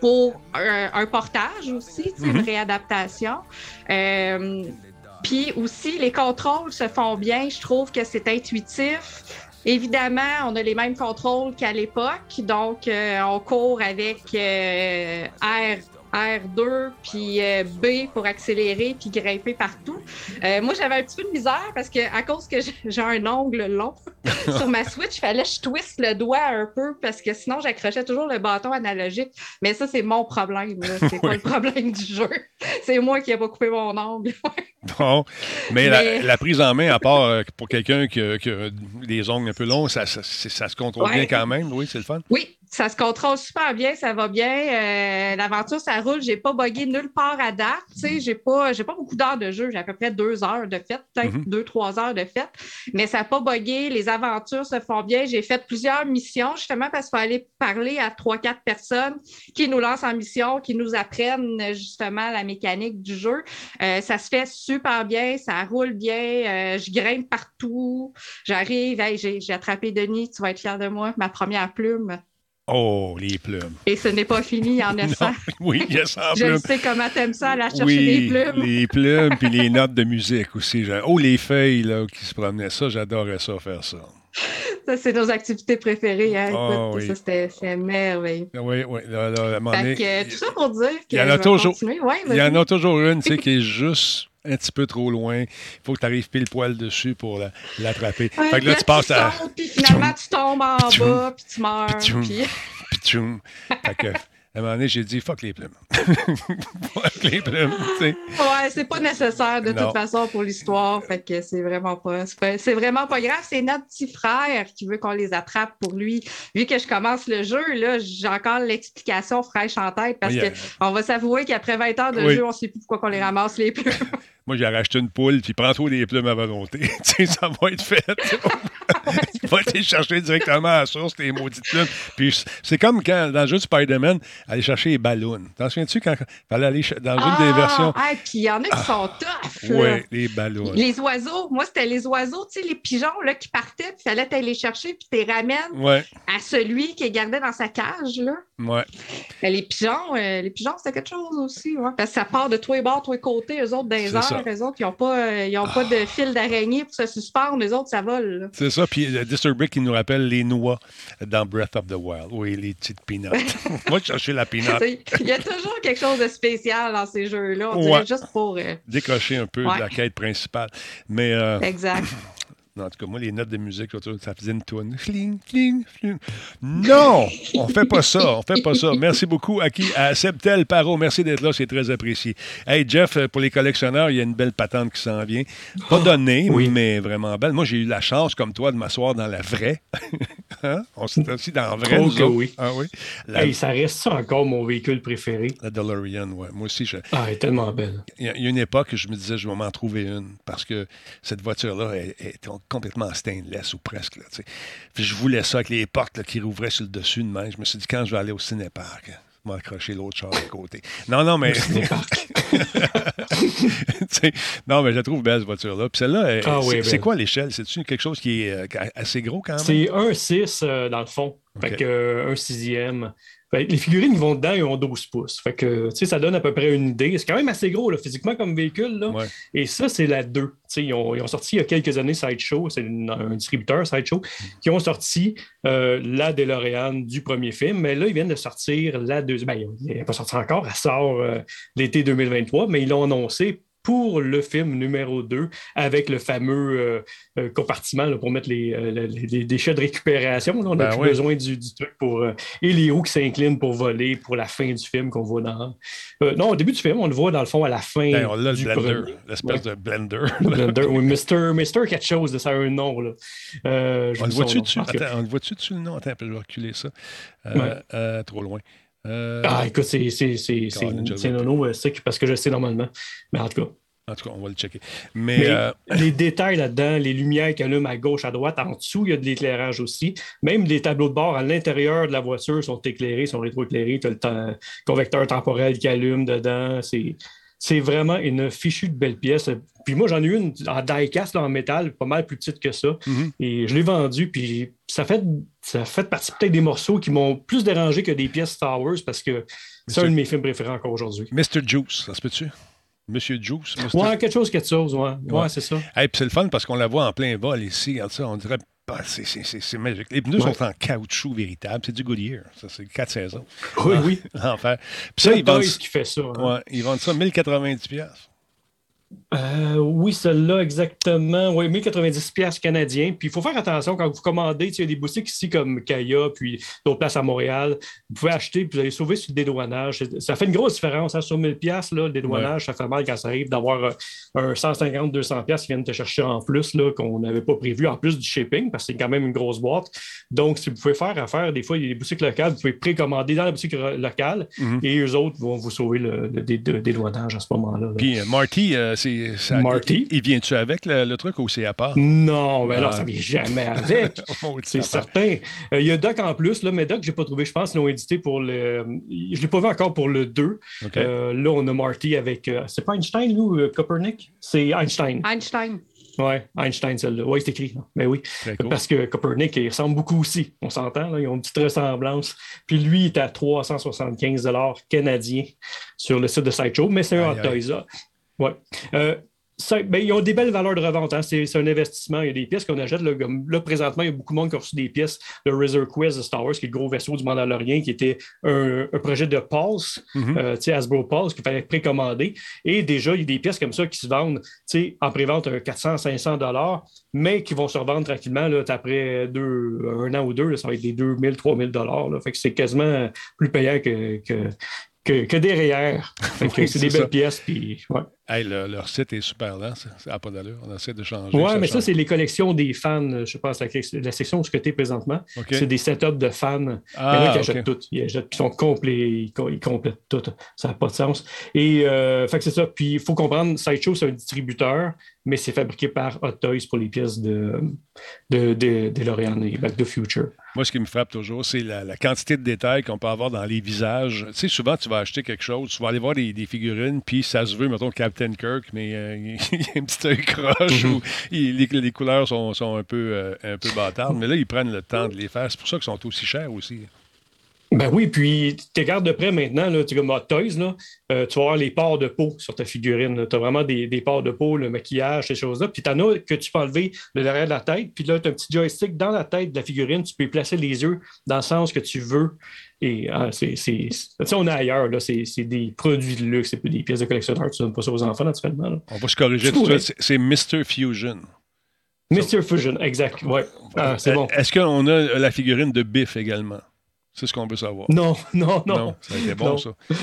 pour un, portage aussi, une mhm. réadaptation. Euh, puis aussi, les contrôles se font bien. Je trouve que c'est intuitif. Évidemment, on a les mêmes contrôles qu'à l'époque, donc euh, on court avec R R2 puis euh, B pour accélérer puis grimper partout. Euh, moi, j'avais un petit peu de misère parce que à cause que j'ai un ongle long sur ma Switch, il fallait que je twiste le doigt un peu parce que sinon, j'accrochais toujours le bâton analogique. Mais ça, c'est mon problème. C'est pas le problème du jeu. C'est moi qui n'ai pas coupé mon ongle. bon, mais, La, prise en main, à part euh, pour quelqu'un qui, a des ongles un peu longs, ça, se contrôle bien quand même. Oui, c'est le fun. Oui, ça se contrôle super bien, ça va bien. Euh, l'aventure, ça roule. J'ai pas bugué nulle part à date. Tu j'ai pas, j'ai pas beaucoup d'heures de jeu. J'ai à peu près deux heures de fête, peut-être mhm. deux, trois heures de fête. Mais ça n'a pas bugué. Les aventures se font bien. J'ai fait plusieurs missions, justement, parce qu'il faut aller parler à trois, quatre personnes qui nous lancent en mission, qui nous apprennent justement la mécanique du jeu. Euh, ça se fait super bien, ça roule bien. Euh, je grimpe partout. J'arrive, j'ai attrapé Denis, tu vas être fier de moi, ma première plume. Oh, les plumes. Et ce n'est pas fini, il y en a 100. oui, il y a 100 plumes. Je sais comment t'aimes ça, aller chercher des plumes. les plumes, puis les notes de musique aussi. Oh, les feuilles là, qui se promenaient, ça, j'adorais ça, faire ça. Ça, c'est nos activités préférées. Hein? Oh, oui. Ça, c'était merveilleux. Oui, oui. Là, là, fait tout ça pour dire qu'il y en a toujours, il y en a toujours une, tu sais, qui est juste un petit peu trop loin. Il faut que tu arrives pile poil dessus pour l'attraper. fait que là, tu passes à. Puis finalement, tu tombes en bas, puis tu meurs. Puis Fait que, à un moment donné, j'ai dit fuck les plumes. fuck les plumes. Ouais, c'est pas nécessaire de toute façon pour l'histoire. Fait que c'est vraiment pas. C'est vraiment pas grave. C'est notre petit frère qui veut qu'on les attrape pour lui. Vu que je commence le jeu, là, j'ai encore l'explication fraîche en tête parce qu'on va s'avouer qu'après 20 heures de jeu, on sait plus pourquoi qu'on les ramasse les plumes. Moi, j'ai racheté une poule, puis prends-toi des plumes à volonté. ça va être fait. va aller chercher directement à la source tes maudites plumes. Puis c'est comme quand, dans le jeu de Spider-Man, aller chercher les ballons. T'en souviens-tu quand il fallait aller dans une des ah! versions? Ah, puis il y en a qui sont tough. Oui, les ballons. Les oiseaux. Moi, c'était les oiseaux, tu sais, les pigeons là, qui partaient, puis il fallait aller les chercher, puis tu les ramènes à celui qui est gardé dans sa cage. Là. Ouais. les pigeons, euh, les pigeons, c'était quelque chose aussi. Ouais. Parce que ça part de tous les bords, tous les côtés. Eux autres, des airs, eux autres, ils n'ont pas, euh, pas de fil d'araignée pour se suspendre. Les autres, ça vole. C'est ça. Puis euh, Disturbic qui nous rappelle les noix dans Breath of the Wild. Oui, les petites peanuts. Moi, je cherchais la peanut. Il y a toujours quelque chose de spécial dans ces jeux-là. On dirait juste pour. Décocher un peu de la quête principale. Mais. Exact. En tout cas, moi, les notes de musique, ça faisait une toune. Fling, fling, fling. Non! On fait pas ça. On fait pas ça. Merci beaucoup à qui? À Septel Paro. Merci d'être là. C'est très apprécié. Hey, Jeff, pour les collectionneurs, il y a une belle patente qui s'en vient. Pas oh, donnée, oui. mais vraiment belle. Moi, j'ai eu la chance, comme toi, de m'asseoir dans la vraie. hein? On s'est assis dans la vraie. Oh, oui. Ah oui? Hey, ça reste ça encore mon véhicule préféré. La DeLorean, oui. Moi aussi, je... Ah, elle est tellement belle. Il y a une époque, je me disais, je vais m'en trouver une parce que cette voiture-là est, est complètement stainless ou presque. Là, puis je voulais ça avec les portes qui rouvraient sur le dessus de main. Je me suis dit, quand je vais aller au cinéparc, je vais accrocher l'autre char à côté. Non, non, mais. non, mais je la trouve belle, cette voiture-là. Puis celle-là, ah c'est quoi l'échelle? C'est-tu quelque chose qui est euh, assez gros quand même? C'est un 6 euh, dans le fond. Fait que, euh, un sixième. Les figurines vont dedans, ils ont 12 pouces. Fait que, ça donne à peu près une idée. C'est quand même assez gros, là, physiquement, comme véhicule. Là. Et ça, c'est la 2. Ils ont, ils ont, sorti il y a quelques années Sideshow, c'est un distributeur, Sideshow, qui ont sorti euh, la DeLorean du premier film. Mais là, ils viennent de sortir la deuxième. Ben, il n'est pas sorti encore, elle sort euh, l'été 2023, mais ils l'ont annoncé pour le film numéro 2 avec le fameux euh, euh, compartiment pour mettre euh, les, déchets de récupération. on n'a ben plus besoin du, truc pour. et les roues qui s'inclinent pour voler pour la fin du film qu'on voit dans. non, au début du film, on le voit dans le fond à la fin. Ben, on a le blender, l'espèce de blender. blender, oui, Mister, Mister quelque chose, ça a un nom. Là. on le voit-tu dessus? Attends, on le voit-tu dessus le nom? Attends, je vais reculer ça. trop loin. Ah, écoute, c'est nono, c'est parce que je sais normalement. Mais en tout cas. En tout cas, on va le checker. Mais, euh, les détails là-dedans, les lumières qui allument à gauche, à droite, en dessous, il y a de l'éclairage aussi. Même les tableaux de bord à l'intérieur de la voiture sont éclairés, sont rétroéclairés. Tu as le convecteur temporel qui allume dedans. C'est vraiment une fichue de belle pièce. Puis moi, j'en ai une en die-cast, en métal, pas mal plus petite que ça. Mm-hmm. Et je l'ai vendue, puis ça fait, ça fait partie peut-être des morceaux qui m'ont plus dérangé que des pièces Star Wars parce que c'est un de mes films préférés encore aujourd'hui. Mr. Juice, ça se peut-tu? Monsieur Juice. Ouais, quelque chose, quelque chose, ouais. Ouais, c'est ça. Et puis c'est le fun parce qu'on la voit en plein vol ici. Regarde ça, on dirait. Bah, c'est magique. Les pneus sont en caoutchouc véritable. C'est du Goodyear. Ça, c'est quatre saisons. Oui, oui. Enfer. Puis ça, ils vendent. qui fait ça. Hein. Ouais, ils vendent ça 1090$. Euh, oui, celle-là, exactement. Oui, 1090$ canadiens. Puis il faut faire attention quand vous commandez. Il y a des boutiques ici comme Kaya, puis d'autres places à Montréal. Vous pouvez acheter, puis vous allez sauver sur le dédouanage. Ça fait une grosse différence. Hein, sur 1000$, là, le dédouanage, ça fait mal quand ça arrive d'avoir euh, un 150-200$ qui viennent te chercher en plus, qu'on n'avait pas prévu, en plus du shipping, parce que c'est quand même une grosse boîte. Donc, si vous pouvez faire affaire, des fois, il y a des boutiques locales, vous pouvez précommander dans la boutique locale mm-hmm. et eux autres vont vous sauver le, dédouanage à ce moment-là. Puis, euh, Marty, Marty? Il, vient-tu avec le, truc ou c'est à part? Non, mais là, ah. ça vient jamais avec. c'est certain. Euh, il y a Doc en plus, là, mais Doc, je n'ai pas trouvé, je pense, qu'ils l'ont édité pour le. Je ne l'ai pas vu encore pour le 2. Euh, là, on a Marty avec. Euh, c'est pas Einstein ou Copernic? C'est Einstein. Einstein. Oui, Einstein, celle-là. Oui, c'est écrit. Mais oui. Parce que Copernic, il ressemble beaucoup aussi. On s'entend, ils ont une petite ressemblance. Puis lui, il est à 375 canadiens sur le site de Sideshow, mais c'est un hot toys. Oui. Euh, ben, ils ont des belles valeurs de revente. Hein. C'est un investissement. Il y a des pièces qu'on achète. Là, présentement, il y a beaucoup de monde qui a reçu des pièces de Razor Quest de Star Wars, qui est le gros vaisseau du Mandalorian, qui était un, projet de Pulse, euh, sais, Hasbro Pulse, qu'il fallait précommander. Et déjà, il y a des pièces comme ça qui se vendent en prévente 400-500 dollars, mais qui vont se revendre tranquillement là, après deux, un an ou deux. ça va être des 2000, 3000 dollars. Fait que c'est quasiment plus payant que, que, que derrière. c'est des belles pièces. Puis, ouais. Hey, leur site est super là, ça n'a pas d'allure. On essaie de changer. Oui, mais ça, c'est les collections des fans. Je pense la, la section où tu es présentement. C'est des setups de fans. Ah, il y en a qui achètent tout. Ils, sont complets, ils, complètent tout. Ça n'a pas de sens. Et euh, fait que c'est ça. Puis il faut comprendre, Sideshow, c'est un distributeur, mais c'est fabriqué par Hot Toys pour les pièces de, de, de, de et Back to the Future. Moi, ce qui me frappe toujours, c'est la, quantité de détails qu'on peut avoir dans les visages. Tu sais, souvent, tu vas acheter quelque chose, tu vas aller voir des, figurines, puis ça se veut, mettons, Captain Kirk, mais euh, il y a un petit œil croche mhm. ou les, couleurs sont, un, peu, euh, un peu bâtardes. Mais là, ils prennent le temps de les faire. C'est pour ça qu'ils sont aussi chers aussi. Ben oui, puis tu regardes de près maintenant, là, tu comme là, euh, tu vas avoir les pores de peau sur ta figurine. Tu as vraiment des, des pores de peau, le maquillage, ces choses-là. Puis tu en as que tu peux enlever le derrière de la tête. Puis là, tu as un petit joystick dans la tête de la figurine. Tu peux placer les yeux dans le sens que tu veux. Et ah, c'est. On est ailleurs, là. C'est des produits de luxe, c'est des pièces de collectionneur. Tu ne donnes pas ça aux enfants, naturellement. On va se corriger tout de suite. C'est Mr. Fusion. Mr. Fusion, exact. Ouais. Ah, c'est bon. Est-ce qu'on a la figurine de Biff également? C'est ce qu'on veut savoir. Non, non, non. Non, ça a été bon, ça.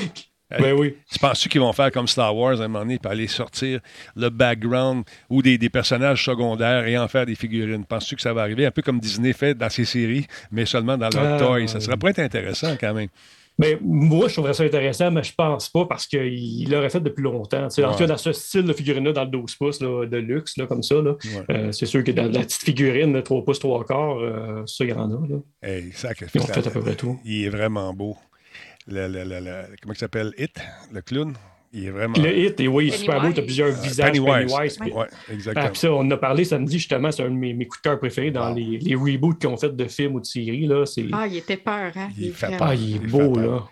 Ben oui. Tu penses qu'ils vont faire comme Star Wars à un moment donné, puis aller sortir le background ou des, personnages secondaires et en faire des figurines? Penses-tu que ça va arriver? Un peu comme Disney fait dans ses séries, mais seulement dans leur ah, toy. Ça serait pas être intéressant quand même. Mais moi, je trouverais ça intéressant, mais je pense pas parce qu'il l'aurait fait depuis longtemps. En tout cas, dans ce style de figurine-là, dans le 12 pouces de luxe, là, comme ça, euh, c'est sûr que dans la petite figurine, 3 pouces, 3 quarts, euh, en a. Là. Hey, ça, Ils ont fait à peu près tout. Il est vraiment beau. Le, comment il s'appelle? It, le clown. Il est vraiment. Le hit, et oui, il est super beau. Tu as plusieurs visages. Pennywise. Oui, exactement. Ah, ça, on en a parlé samedi, justement. C'est un de mes, mes, coups de cœur préférés dans les, les, reboots qu'ils ont fait de films ou de séries. Là, ah, il était peur, hein? Il, fait Ah, il est beau, là.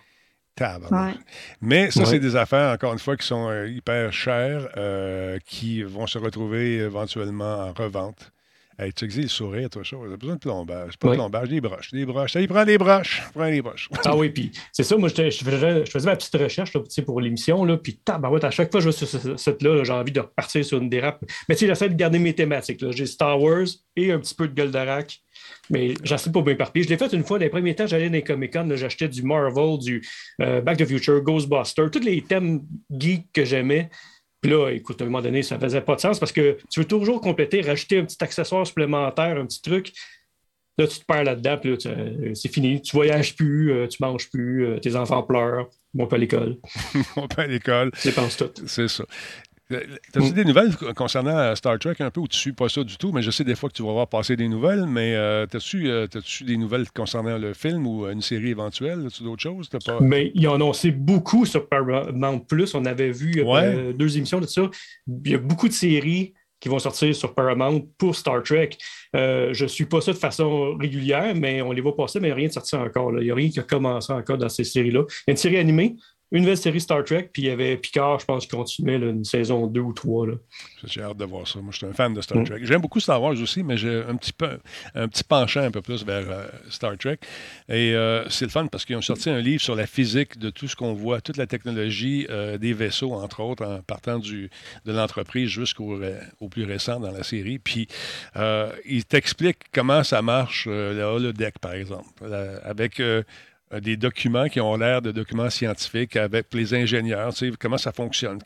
Mais ça, c'est des affaires, encore une fois, qui sont euh, hyper chères, euh, qui vont se retrouver éventuellement en revente. Hey, tu exilles le sourire, toi, chose. besoin de plombage. Pas de plombage, des broches. Des broches. Ça, il prend des broches. Prends des broches. ah oui, puis c'est ça. Moi, je, faisais, je, faisais, ma petite recherche là, pour l'émission. Puis, tabarouette, à chaque fois que je vais sur ce site-là, j'ai envie de repartir sur une dérape. Mais tu sais, j'essaie de garder mes thématiques. J'ai Star Wars et un petit peu de Goldorak. Mais j'essaie pas bien partir. Je l'ai fait une fois. Dans les premiers temps, j'allais dans les Comic-Con, j'achetais du Marvel, du euh, Back to the Future, Ghostbusters, tous les thèmes geeks que j'aimais. Puis là, écoute, à un moment donné, ça faisait pas de sens parce que tu veux toujours compléter, rajouter un petit accessoire supplémentaire, un petit truc. Là, tu te perds là-dedans, puis là, euh, c'est fini. Tu voyages plus, euh, tu manges plus, tes enfants pleurent, vont pas à l'école. vont pas à l'école. Tu dépenses tout. C'est ça. T'as-tu des nouvelles concernant Star Trek un peu ou tu suis pas ça du tout, mais je sais des fois que tu vas voir passer des nouvelles, mais t'as-tu as des nouvelles concernant le film ou une série éventuelle? As-tu d'autres choses? Pas... Mais ils ont annoncé beaucoup sur Paramount Plus. On avait vu deux émissions de ça. Il y a beaucoup de séries qui vont sortir sur Paramount pour Star Trek. Euh, je ne suis pas ça de façon régulière, mais on les voit passer, mais rien de sorti encore. Il n'y a rien qui a commencé encore dans ces séries-là. Il y a une série animée une nouvelle série Star Trek, puis il y avait Picard, je pense, qui continuait une saison 2 ou 3. J'ai hâte de voir ça. Moi, je suis un fan de Star. Trek. J'aime beaucoup Star Wars aussi, mais j'ai un petit, peu, un petit penchant un peu plus vers euh, Star Trek. Et euh, c'est le fun parce qu'ils ont sorti un livre sur la physique de tout ce qu'on voit, toute la technologie euh, des vaisseaux, entre autres, en partant du, de l'entreprise jusqu'au au plus récent dans la série. Puis, ils t'expliquent comment ça marche, le holodeck, par exemple, avec des documents qui ont l'air de documents scientifiques avec les ingénieurs, tu sais, comment ça fonctionne,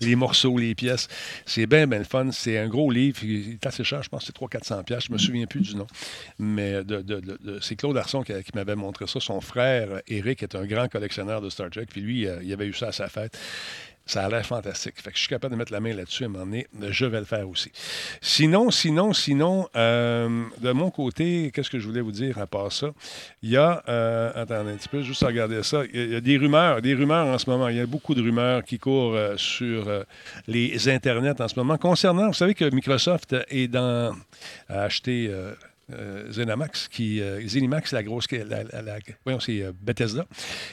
les morceaux, les pièces. C'est bien, bien le fun. C'est un gros livre. Il est assez cher, je pense que c'est 300-400 pièces. Je me souviens plus du nom. Mais c'est Claude Arson qui, m'avait montré ça. Son frère, Eric, est un grand collectionneur de Star Trek. Puis lui, euh, il avait eu ça à sa fête. Ça a l'air fantastique. Fait que je suis capable de mettre la main là-dessus un moment donné. Je vais le faire aussi. Sinon, sinon, sinon, euh, de mon côté, qu'est-ce que je voulais vous dire à part ça? Il y a, euh, attendez un petit peu, juste à regarder ça. Il y, a, des rumeurs, des rumeurs en ce moment. Il y a beaucoup de rumeurs qui courent euh, sur les internets en ce moment. Concernant, vous savez que Microsoft est dans, a acheté euh, Zenimax, qui, euh, Zenimax, la grosse, la, voyons, c'est euh, Bethesda.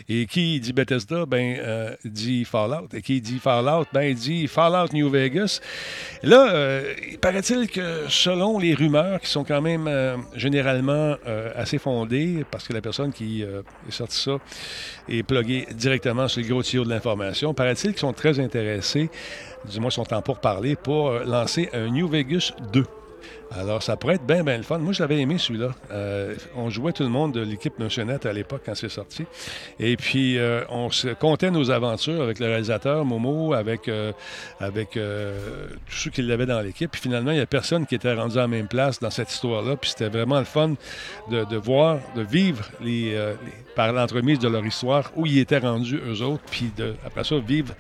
Et qui dit Bethesda, ben, dit Fallout. Et qui dit Fallout, ben, dit Fallout New Vegas. Là, il paraît-il que selon les rumeurs, qui sont quand même généralement assez fondées, parce que la personne qui est sorti ça est pluguée directement sur le gros tuyau de l'information, paraît-il qu'ils sont très intéressés, du moins, sont en parler pour lancer un New Vegas 2. Alors, ça pourrait être bien, bien le fun. Moi, je l'avais aimé, celui-là. Euh, on jouait tout le monde de l'équipe Notionnette à l'époque quand c'est sorti. Et puis, euh, on se comptait nos aventures avec le réalisateur, Momo, avec, euh, avec tous ceux qui l'avaient dans l'équipe. Puis finalement, il n'y a personne qui était rendu à la même place dans cette histoire-là. Puis c'était vraiment le fun de, voir, de vivre les, par l'entremise de leur histoire, où ils étaient rendus, eux autres. Puis de, après ça, vivre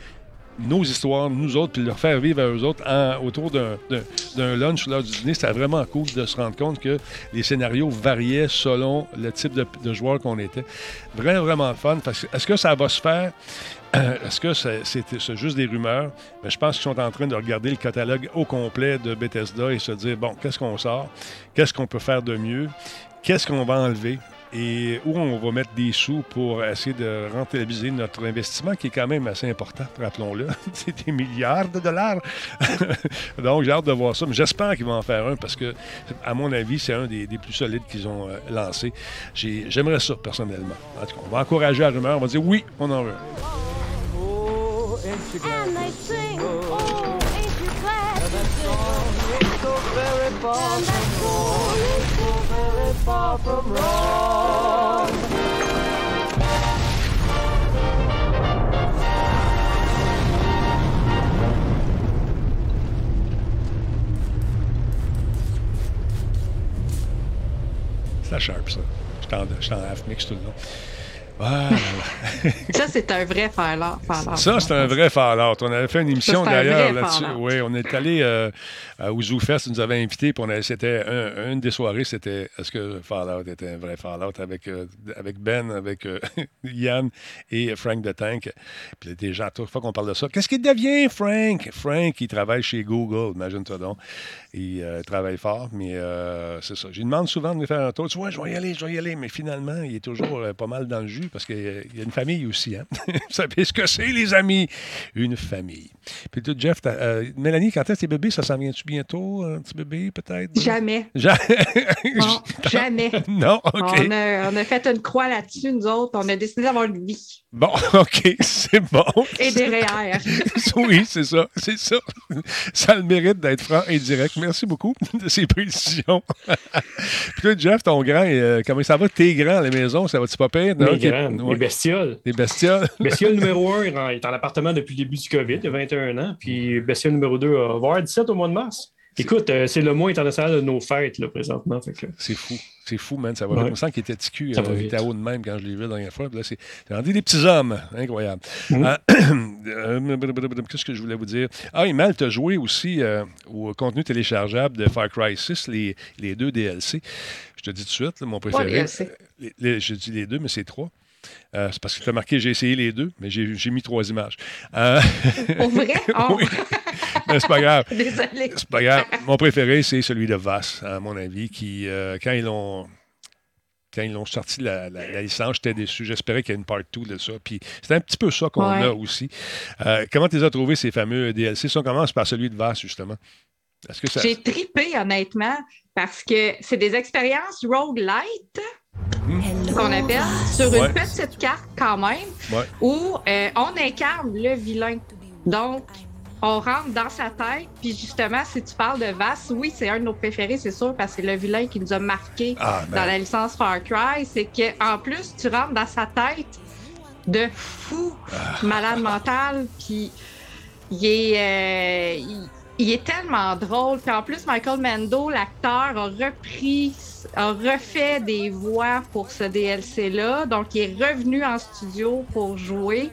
nos histoires, nous autres, puis leur faire vivre à eux autres autour d'un lunch l'heure du dîner. C'était vraiment cool de se rendre compte que les scénarios variaient selon le type de, de joueur qu'on était. Vraiment, vraiment fun. Est-ce que ça va se faire? Est-ce que c'est juste des rumeurs? Mais je pense qu'ils sont en train de regarder le catalogue au complet de Bethesda et se dire, bon, qu'est-ce qu'on sort? Qu'est-ce qu'on peut faire de mieux? Qu'est-ce qu'on va enlever? Et où on va mettre des sous pour essayer de rentabiliser notre investissement, qui est quand même assez important, rappelons-le. c'est des milliards de dollars. Donc, j'ai hâte de voir ça. Mais j'espère qu'ils vont en faire un parce que, à mon avis, c'est un des, plus solides qu'ils ont euh, lancé. J'aimerais ça, personnellement. En tout cas, on va encourager la rumeur. On va dire oui, on en veut. Far from wrong. C'est la Sharp, ça. Je suis en half-mix tout le long. ça, c'est un vrai Fallout. Ça, c'est un vrai Fallout. On avait fait une émission d'ailleurs là-dessus. Oui, on est allé euh, à Fest, nous avait invités, puis c'était une des soirées, c'était est-ce que Fallout était un vrai Fallout avec, euh, avec Ben, avec euh, Yann et Frank de Tank. Puis des gens, à chaque fois qu'on parle de ça, qu'est-ce qu'il devient, Frank? Frank, il travaille chez Google, imagine-toi donc. Il euh, travaille fort, mais c'est ça. Je lui demande souvent de me faire un tour. Tu vois, je vais y aller, je vais y aller, mais finalement, il est toujours pas mal dans le jus parce qu'il y a une famille aussi. Hein? Vous savez ce que c'est, les amis? Une famille. Puis toi, Jeff, Mélanie, quand est-ce tes bébés, ça s'en vient-tu bientôt, un petit bébé, peut-être? Jamais. jamais. non, OK. On a, on a, fait une croix là-dessus, nous autres. On a décidé d'avoir une vie. Bon, OK, c'est bon. Et des REER. oui, c'est ça, c'est ça. Ça a le mérite d'être franc et direct. Merci beaucoup de ces précisions. Puis toi, Jeff, ton grand, euh, comment ça va? T'es grand à la maison, ça va-tu pas pire? Les grands, les bestioles. Les bestioles. Bestiole numéro un, est en appartement depuis le début du COVID, il a 21 ans. Puis bestiole numéro 2 va avoir 17 au mois de mars. Écoute, euh, c'est le mois international de nos fêtes, là, présentement. C'est fou. C'est fou, man. Ça va ouais. Je qu'il était ticu. il euh, était haut de même quand je l'ai vu la dernière fois. là, c'est rendu des petits hommes. Incroyable. Mm-hmm. Euh, qu'est-ce que je voulais vous dire? Ah, Imal, tu as joué aussi au contenu téléchargeable de Far Cry 6, les, les deux DLC. Je te dis tout de suite, mon préféré. je dis les deux, mais c'est trois. Euh, c'est parce que tu as marqué j'ai essayé les deux, mais j'ai mis trois images. Euh... vrai? Oh. mais c'est pas grave. Désolé. C'est pas grave. Mon préféré, c'est celui de Vass, à mon avis, qui, euh, quand ils l'ont quand ils ont sorti la, licence, j'étais déçu. J'espérais qu'il y ait une part 2 de ça. Puis c'est un petit peu ça qu'on a aussi. Euh, comment tu les as trouvés, ces fameux DLC? Ça, on commence par celui de Vass, justement. J'ai tripé, honnêtement, parce que c'est des expériences roguelite qu'on appelle, sur une petite carte quand même, où euh, on incarne le vilain. Donc, on rentre dans sa tête, puis justement, si tu parles de Vass, oui, c'est un de nos préférés, c'est sûr, parce que c'est le vilain qui nous a marqué ah, ben. dans la licence Far Cry, c'est qu'en plus, tu rentres dans sa tête de fou, ah. malade mental, puis il est... Euh, il est tellement drôle. Puis en plus, Michael Mando, l'acteur, a repris, a refait des voix pour ce DLC-là. Donc, il est revenu en studio pour jouer.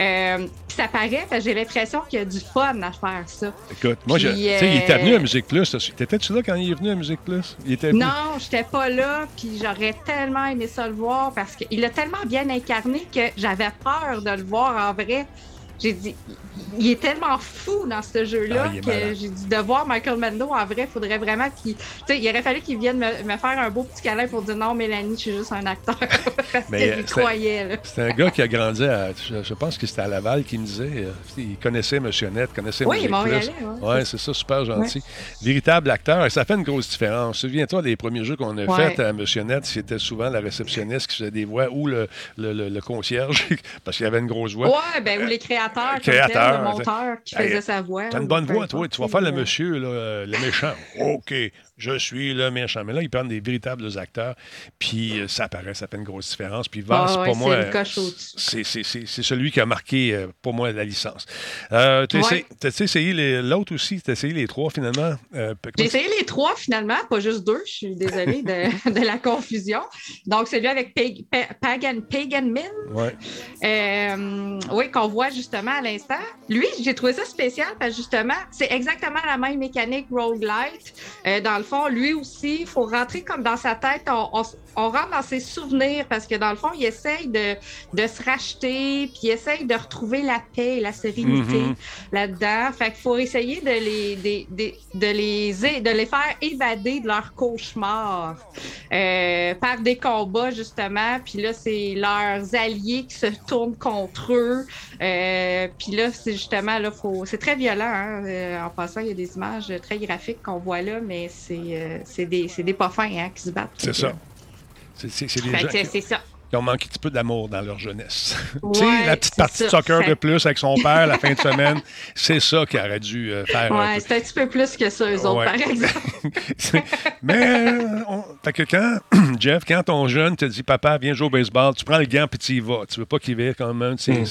Euh, ça paraît, j'ai l'impression qu'il y a du fun à faire ça. Écoute, moi, je, il était venu à Musique Plus. T'étais-tu là quand il est venu à Musique Plus? Il était Non, j'étais pas là, puis j'aurais tellement aimé ça le voir parce qu'il a tellement bien incarné que j'avais peur de le voir en vrai j'ai dit, il est tellement fou dans ce jeu-là ah, que j'ai dit de voir Michael Mando en vrai, il faudrait vraiment qu'il. Tu sais, il aurait fallu qu'il vienne me, faire un beau petit câlin pour dire non, Mélanie, je suis juste un acteur. parce qu'il euh, croyait. C'est un gars qui a grandi à. Je, pense que c'était à Laval qui me disait. Euh, il connaissait Net, connaissait Oui, Montréalais. Oui, ouais, c'est ça, super gentil. Véritable acteur. Et ça fait une grosse différence. Souviens-toi des premiers jeux qu'on a fait à Net, c'était souvent la réceptionniste qui faisait des voix ou le, le, concierge, parce qu'il avait une grosse voix. Ouais, ben, ou les créateurs créateur, le monteur qui faisait sa voix. Tu as une bonne voix, toi. Tu vas faire le monsieur, le méchant. OK je suis le méchant. Mais là, ils prennent des véritables acteurs, puis euh, ça apparaît, ça fait une grosse différence. Puis Vance, pour moi, c'est celui qui a marqué, euh, pour moi, la licence. Euh, tu as, essayé l'autre aussi? Tu as essayé les trois, finalement? J'ai essayé les trois, finalement, pas juste deux. Je suis désolée de, de, la confusion. Donc, celui avec Pagan, Pagan Min, oui, qu'on voit justement à l'instant. Lui, j'ai trouvé ça spécial parce que justement, c'est exactement la même mécanique roguelite. dans le fond, lui aussi, il faut rentrer comme dans sa tête. On, rentre dans ses souvenirs parce que dans le fond, il essaye de, se racheter, puis il essaye de retrouver la paix et la sérénité mm-hmm. là-dedans. Fait qu'il faut essayer de les, de, les, de les faire évader de leur cauchemar euh, par des combats, justement. Puis là, c'est leurs alliés qui se tournent contre eux. Euh, puis là, c'est justement, là, faut... c'est très violent. Hein. Euh, en passant, il y a des images très graphiques qu'on voit là, mais c'est c'est des, des pas fins hein, qui se battent. C'est ça. C'est des gens qui, ont manqué un petit peu d'amour dans leur jeunesse. tu sais, la petite partie de soccer de plus avec son père la fin de semaine, c'est ça qui aurait dû euh, faire. Ouais, c'est un petit peu plus que ça, eux autres, par exemple. Mais, euh, fait que quand, Jeff, quand ton jeune te dit, papa, viens jouer au baseball, tu prends le gant et tu y vas. Tu veux pas qu'il vienne quand même. Mm.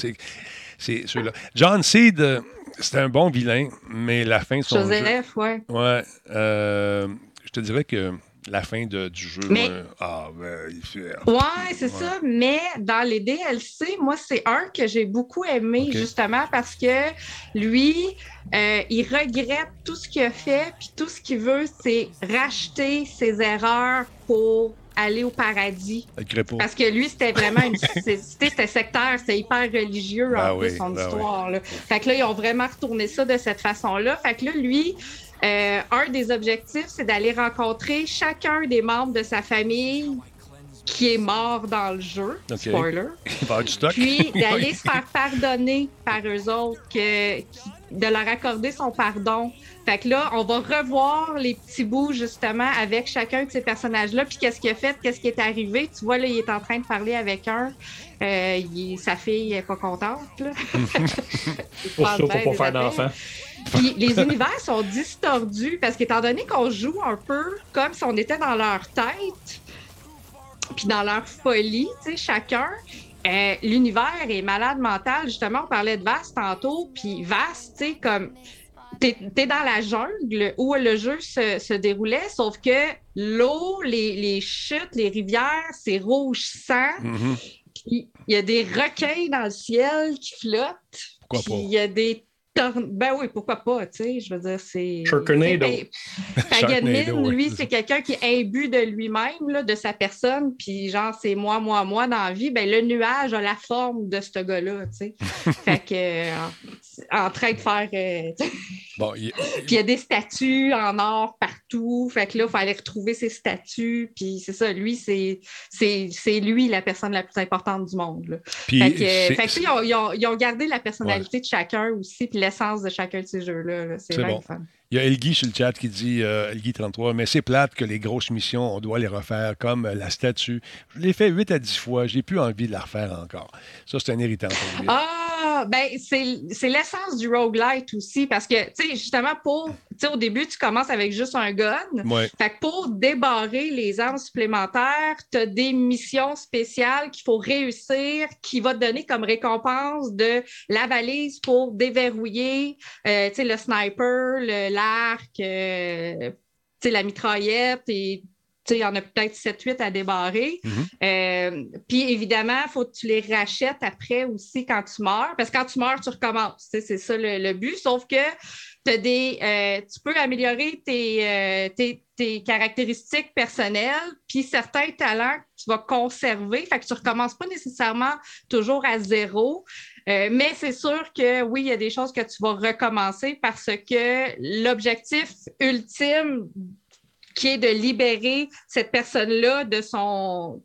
C'est ceux-là. John Seed. Euh, c'était un bon vilain, mais la fin de son Joseph, jeu... ouais. Ouais. Euh, je te dirais que la fin de, du jeu. Mais... ah, ben, il fait... Ouais, c'est ça. Mais dans les DLC, moi, c'est un que j'ai beaucoup aimé, justement, parce que lui, euh, il regrette tout ce qu'il a fait, puis tout ce qu'il veut, c'est racheter ses erreurs pour aller au paradis. Parce que lui, c'était vraiment une. c'était sectaire, c'était hyper religieux en ben plus, son ben histoire. Là. Fait que là, ils ont vraiment retourné ça de cette façon-là. Fait que là, lui, euh, un des objectifs, c'est d'aller rencontrer chacun des membres de sa famille qui est mort dans le jeu. Spoiler. Puis d'aller se faire pardonner par eux autres, que, de leur accorder son pardon. Fait que là, on va revoir les petits bouts justement avec chacun de ces personnages-là. Puis qu'est-ce qu'il a fait, qu'est-ce qui est arrivé? Tu vois, là, il est en train de parler avec un. Euh, sa fille n'est pas contente. Là. pour ça, pour pas faire d'enfant. Puis les univers sont distordus parce qu'étant donné qu'on joue un peu comme si on était dans leur tête, puis dans leur folie, tu sais, chacun, euh, l'univers est malade mental. Justement, on parlait de Vaste tantôt, puis Vaste, tu sais, comme tu es, dans la jungle où le jeu se, déroulait, sauf que l'eau, les, chutes, les rivières, c'est rouge sang. Mm-hmm. Il y a des requins dans le ciel qui flottent. Pourquoi pas? Il y a des ben oui, pourquoi pas, tu sais, je veux dire, c'est... Sharknado. Paganmin, lui, c'est quelqu'un qui est imbu de lui-même, de sa personne, puis genre, c'est moi, moi, moi dans la vie, ben le nuage a la forme de ce gars-là, tu sais. fait que, euh, en train de faire... Euh, bon, il... Puis il y a des statues en or partout, fait que là, il fallait retrouver ces statues, puis c'est ça, lui, c'est lui la personne la plus importante du monde, Puis, fait que, fait que ils, ont, ils, ont, ils, ont, gardé la personnalité de chacun aussi, puis l'essence de chacun de ces jeux-là. C'est bon. fun. Il y a Elgi sur le chat qui dit, euh, Elgi33, mais c'est plate que les grosses missions, on doit les refaire comme la statue. Je l'ai fait 8 à 10 fois, j'ai plus envie de la refaire encore. Ça, c'est un irritant pour Ben c'est l'essence du roguelite aussi, parce que, tu sais, justement, pour, tu sais, au début, tu commences avec juste un gun. Fait que pour débarrer les armes supplémentaires, tu as des missions spéciales qu'il faut réussir, qui va te donner comme récompense de la valise pour déverrouiller, euh, tu sais, le sniper, le l'arc, euh, la mitraillette et il y en a peut-être 7-8 à débarrer. Mhm. Euh, puis évidemment, il faut que tu les rachètes après aussi quand tu meurs, parce que quand tu meurs, tu recommences. C'est ça le, but. Sauf que des, euh, tu peux améliorer tes, tes, caractéristiques personnelles, puis certains talents que tu vas conserver. Fait que tu ne recommences pas nécessairement toujours à zéro. Euh, mais c'est sûr que oui, il y a des choses que tu vas recommencer parce que l'objectif ultime qui est de libérer cette personne-là de son,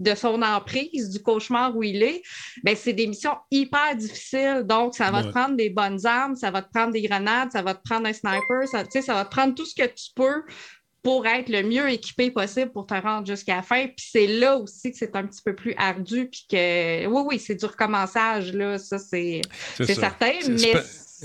de son emprise, du cauchemar où il est, ben, c'est des missions hyper difficiles. Donc, ça va te prendre des bonnes armes, ça va te prendre des grenades, ça va te prendre un sniper, ça, ça va te prendre tout ce que tu peux pour être le mieux équipé possible pour te rendre jusqu'à la fin. Puis c'est là aussi que c'est un petit peu plus ardu. Puis que, oui, oui, c'est du recommençage, là, ça, c'est certain. Mais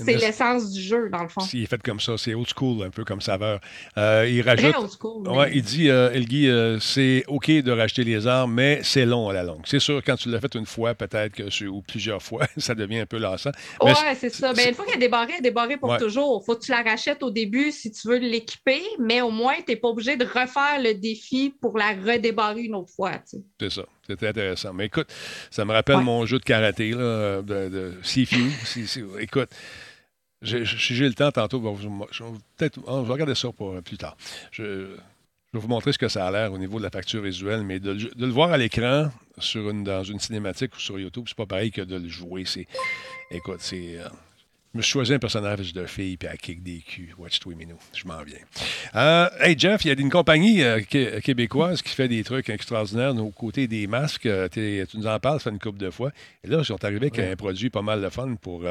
c'est l'essence du jeu, dans le fond. Il est fait comme ça, c'est old school, un peu comme saveur. Euh, il rajoute. Très old school. Ouais, il dit, euh, Elgui, euh, c'est OK de racheter les armes, mais c'est long à la longue. C'est sûr, quand tu l'as fait une fois, peut-être que ou plusieurs fois, ça devient un peu lassant. Oui, c'est ça. Mais ben, une fois qu'elle est débarrée, elle est débarrée pour toujours. faut que tu la rachètes au début si tu veux l'équiper, mais au moins, tu n'es pas obligé de refaire le défi pour la redébarrer une autre fois. C'est ça. C'était intéressant. Mais écoute, ça me rappelle mon jeu de karaté, là, de, de Sifu. écoute, si j'ai le temps tantôt, je, peut-être, je vais regarder ça pour euh, plus tard. Je, vais vous montrer ce que ça a l'air au niveau de la facture visuelle, mais de, le voir à l'écran sur une, dans une cinématique ou sur YouTube, c'est pas pareil que de le jouer. C'est, écoute, c'est. Euh, je me suis choisi un personnage de fille puis à kick des culs. Watch Twiminou. Je m'en viens. Euh, hey Jeff, il y a une compagnie québécoise qui fait des trucs extraordinaires aux côtés des masques. tu nous en parles, ça fait une couple de fois. Et là, ils sont arrivés avec un produit pas mal de fun pour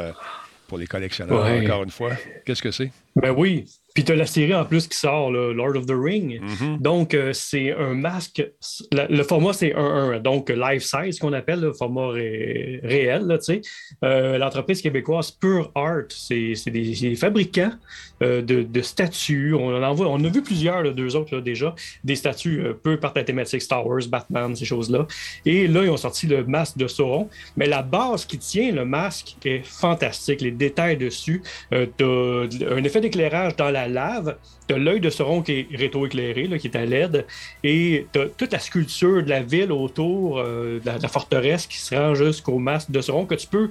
pour les collectionneurs, encore une fois. Qu'est-ce que c'est? Ben oui, puis tu as la série en plus qui sort, Lord of the Ring. Mm-hmm. Donc, euh, c'est un masque. le format, c'est 1-1. Donc, life size, qu'on appelle, le format réel. Là, euh, L'entreprise québécoise Pure Art, c'est des, fabricants euh, de, statues. On en envoie, on a vu plusieurs, deux autres déjà, des statues peu par la thématique Star Wars, Batman, ces choses-là. Et là, ils ont sorti le masque de Sauron. Mais la base qui tient le masque est fantastique. Les détails dessus. tu as un effet d'éclairage dans la lave, tu as l'œil de Sauron qui est rétroéclairé, qui est à LED, et tu as toute la sculpture de la ville autour euh, de, la, forteresse qui se rend jusqu'au masque de Sauron que tu peux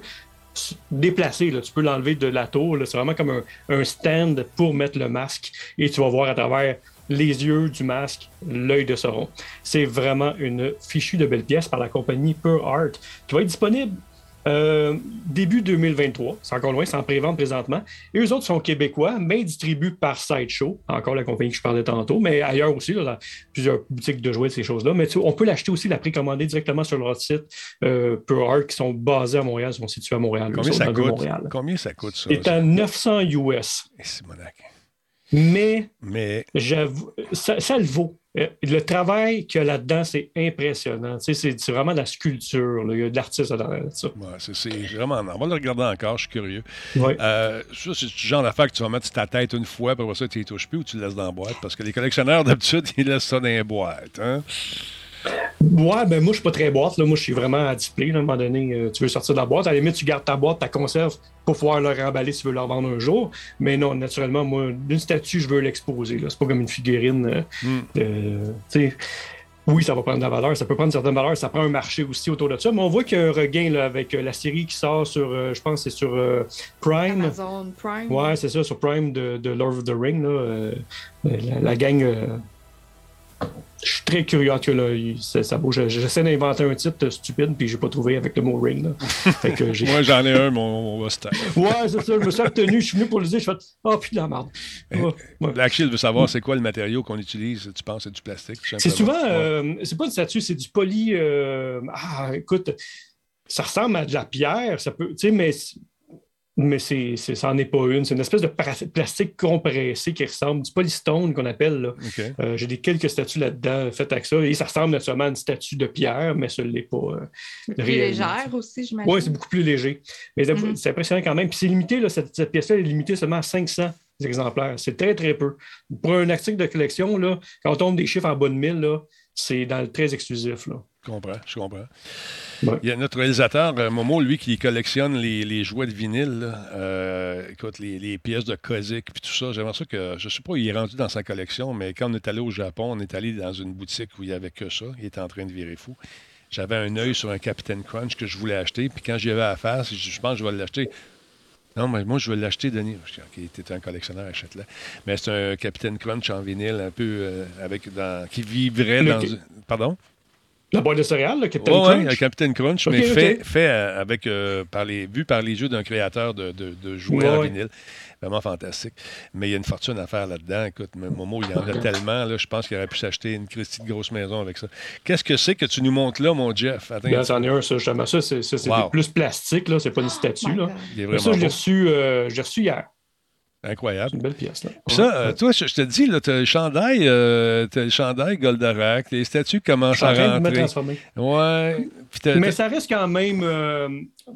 déplacer. Tu peux l'enlever de la tour. C'est vraiment comme un, stand pour mettre le masque et tu vas voir à travers les yeux du masque l'œil de Sauron. C'est vraiment une fichue de belle pièce par la compagnie Pure Art qui va être disponible euh, début 2023, c'est encore loin, c'est en pré-vente présentement. Et eux autres sont québécois, mais distribués par Sideshow, encore la compagnie que je parlais tantôt, mais ailleurs aussi, dans plusieurs boutiques de jouets, ces choses-là. Mais on peut l'acheter aussi, la précommander directement sur leur site euh, Art, qui sont basés à Montréal, sont situés à Montréal. Combien, ça coûte? Combien ça coûte, ça? C'est à 900 US. C'est mais, ça, le vaut. Euh, le travail qu'il y a là-dedans, c'est impressionnant. c'est, vraiment de la sculpture. Il y a de l'artiste derrière ça. c'est, vraiment. On va le regarder encore, je suis curieux. Euh, ça, c'est le genre d'affaire que tu vas mettre sur ta tête une fois, puis après ça, tu ne touches plus ou tu le laisses dans la boîte? Parce que les collectionneurs, d'habitude, ils laissent ça dans les boîtes. Hein? Ouais, ben moi, je suis pas très boîte. Là. Moi, je suis vraiment à display. À un moment donné, euh, tu veux sortir de la boîte. À la limite, tu gardes ta boîte, ta conserve pour pouvoir le remballer si tu veux la revendre un jour. Mais non, naturellement, moi, d'une statue, je veux l'exposer. C'est pas comme une figurine. Euh, hmm. oui, ça va prendre de la valeur, ça peut prendre certaines valeurs, ça prend un marché aussi autour de ça. Mais on voit qu'il y a un regain là, avec euh, la série qui sort sur, je pense, c'est sur Prime. Amazon Prime. Ouais, c'est ça, sur Prime de, de, Lord of the Ring. Là, la, la, gang je suis très curieux. Cas, là, ça, bouge. J'essaie d'inventer un titre stupide, puis j'ai pas trouvé avec le mot ring. Moi, j'en ai un, mon, mon Ouais, c'est ça. Je me suis retenu. Je suis venu pour le dire. Je fais Oh, puis de la merde. Shield veut savoir c'est quoi le matériau qu'on utilise. Tu penses c'est du plastique C'est souvent. Euh, c'est pas une statue, c'est du poly. Euh, ah, écoute, ça ressemble à de la pierre. Ça peut. Tu sais, mais mais c'est, ça n'en est pas une. C'est une espèce de plastique compressé qui ressemble du polystone qu'on appelle. Là. Euh, j'ai des quelques statues là-dedans faites avec ça. Et ça ressemble naturellement à une statue de pierre, mais ce n'est pas. Euh, plus légère aussi, j'imagine. Oui, c'est beaucoup plus léger. Mais mm-hmm. c'est impressionnant quand même. Puis c'est limité, là, cette, pièce-là est limitée seulement à 500 exemplaires. C'est très, très peu. Pour un article de collection, là, quand on tombe des chiffres en bas de 1000, là, c'est dans le très exclusif. Là. Je comprends, je comprends. Il y a notre réalisateur, euh, Momo, lui, qui collectionne les, jouets de vinyle. Euh, écoute, les, pièces de Kozik puis tout ça. J'aimerais ça que. Je ne sais pas, il est rendu dans sa collection, mais quand on est allé au Japon, on est allé dans une boutique où il n'y avait que ça. Il était en train de virer fou. J'avais un œil sur un Captain Crunch que je voulais acheter. Puis quand j'y avais à faire, je pense que je vais l'acheter. Non, mais moi, je veux l'acheter, Denis. Qui était un collectionneur, achète-le. Mais c'est un Captain Crunch en vinyle, un peu euh, avec dans, qui vivrait dans. Pardon? La boîte de céréales, le Captain Crunch? Oui, le Captain Crunch, mais fait, fait euh, avec, euh, par les, vu par les yeux d'un créateur de, de, jouets en vinyle. Vraiment fantastique. Mais il y a une fortune à faire là-dedans. Écoute, Momo, il y en a tellement. Là, je pense qu'il aurait pu s'acheter une Christie de grosse maison avec ça. Qu'est-ce que c'est que tu nous montres là, mon Jeff? Attends, Bien, c'en est un, ça, justement. Ça, c'est plus plastique, là. C'est pas une statue, là. ça, je l'ai reçu, euh, reçu hier. Incroyable. C'est une belle pièce. Là. Puis ça, euh, toi, je, te dis, tu as le chandail, euh, as le chandail Goldorak, les statues commencent à rentrer. De me transformer. Ouais. Mais ça reste quand même, euh,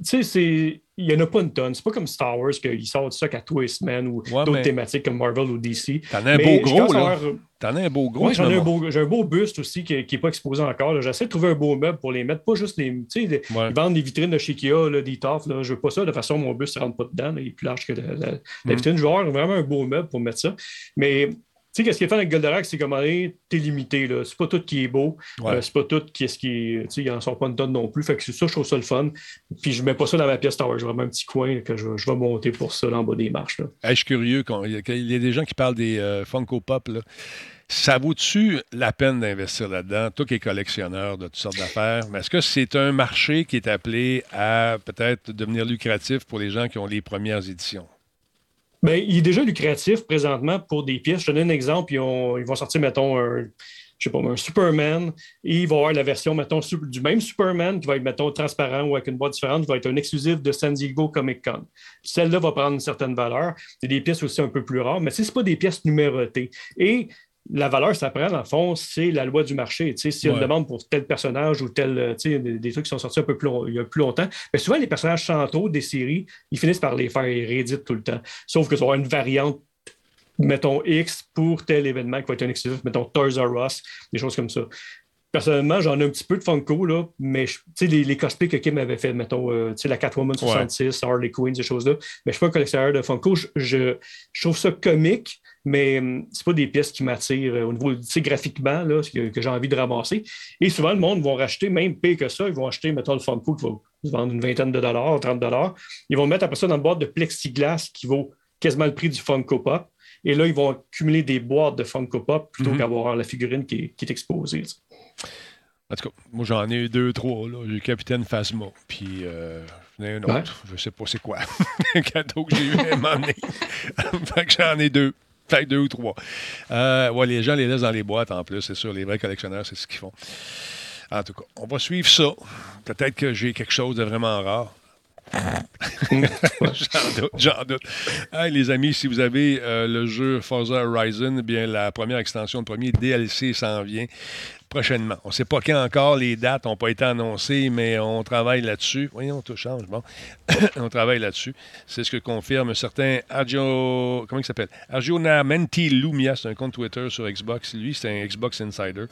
tu sais, il n'y en a pas une tonne. C'est pas comme Star Wars qu'ils sortent ça qu'à tous les semaines ou d'autres thématiques comme Marvel ou DC. T'en as un beau gros, là. T'en as un beau gros. Oui, j'en ai un beau, j'ai un beau buste aussi qui n'est pas exposé encore. J'essaie de trouver un beau meuble pour les mettre, pas juste les. Tu sais, ils vendent des vitrines de chez Ikea, là, des toffs. Là. Je veux pas ça. De façon, mon buste ne rentre pas dedans. il est plus large que la, la, mm. vitrine. Je veux avoir vraiment un beau meuble pour mettre ça. Mais sais, qu'est-ce qui est fait avec Goldorak, c'est comme, t'es limité, là. C'est pas tout qui est beau. Euh, c'est pas tout qui est ce qui est. Tu sais, ils en sont pas une tonne non plus. Fait que c'est ça, je trouve ça le fun. Puis je mets pas ça dans ma pièce Tower. J'ai vraiment un petit coin que je, vais monter pour ça, en bas des marches, là. je suis curieux. Quand, il, y a, des gens qui parlent des euh, Funko Pop, là. Ça vaut-tu la peine d'investir là-dedans? Toi qui es collectionneur de toutes sortes d'affaires, mais est-ce que c'est un marché qui est appelé à peut-être devenir lucratif pour les gens qui ont les premières éditions? Bien, il est déjà lucratif présentement pour des pièces. Je te donne un exemple. Ils, ils vont sortir, mettons, un, je sais pas, un Superman, et il va avoir la version, mettons, du même Superman qui va être, mettons, transparent ou avec une boîte différente, qui va être un exclusif de San Diego Comic Con. Celle-là va prendre une certaine valeur. C'est des pièces aussi un peu plus rares, mais ce pas des pièces numérotées. Et la valeur, ça prend, dans le fond, c'est la loi du marché. Tu sais, si on demande pour tel personnage ou tel, euh, tu sais, des, trucs qui sont sortis un peu plus, il y a plus longtemps, mais souvent, les personnages centraux des séries, ils finissent par les faire rééditer tout le temps. Sauf que tu vas une variante, mettons, X pour tel événement qui va être un exclusif, mettons Toys R Us, des choses comme ça. Personnellement, j'en ai un petit peu de Funko, là, mais les, les cosplays que Kim avait fait, mettons, euh, la Catwoman 66, Harley Quinn, ces choses-là, mais je ne suis pas un collectionneur de Funko. Je, je, trouve ça comique, mais hum, c'est pas des pièces qui m'attirent euh, au niveau graphiquement là, que, que j'ai envie de ramasser. Et souvent, le monde va racheter, même pire que ça, ils vont acheter, mettons, le Funko qui va se vendre une vingtaine de dollars, 30 dollars. Ils vont mettre après ça dans une boîte de plexiglas qui vaut quasiment le prix du Funko Pop. Et là, ils vont accumuler des boîtes de Funko Pop plutôt mhm. qu'avoir la figurine qui est, qui est exposée. En tout cas, moi j'en ai eu deux, trois. J'ai eu Capitaine Phasma, puis euh, un autre, je sais pas c'est quoi. un cadeau que j'ai eu à m'emmener. fait que j'en ai deux. Fait deux ou trois. Euh, ouais, les gens les laissent dans les boîtes en plus, c'est sûr. Les vrais collectionneurs, c'est ce qu'ils font. En tout cas, on va suivre ça. Peut-être que j'ai quelque chose de vraiment rare. j'en doute, j'en doute. les amis, si vous avez euh, le jeu Forza Horizon, eh bien la première extension, le premier DLC s'en vient. Prochainement. On ne sait pas quand encore, les dates n'ont pas été annoncées, mais on travaille là-dessus. Voyons, tout change. Bon, on travaille là-dessus. C'est ce que confirme un certain Argio. Comment il s'appelle? Arjuna Menti Lumia, c'est un compte Twitter sur Xbox. Lui, c'est un Xbox Insider.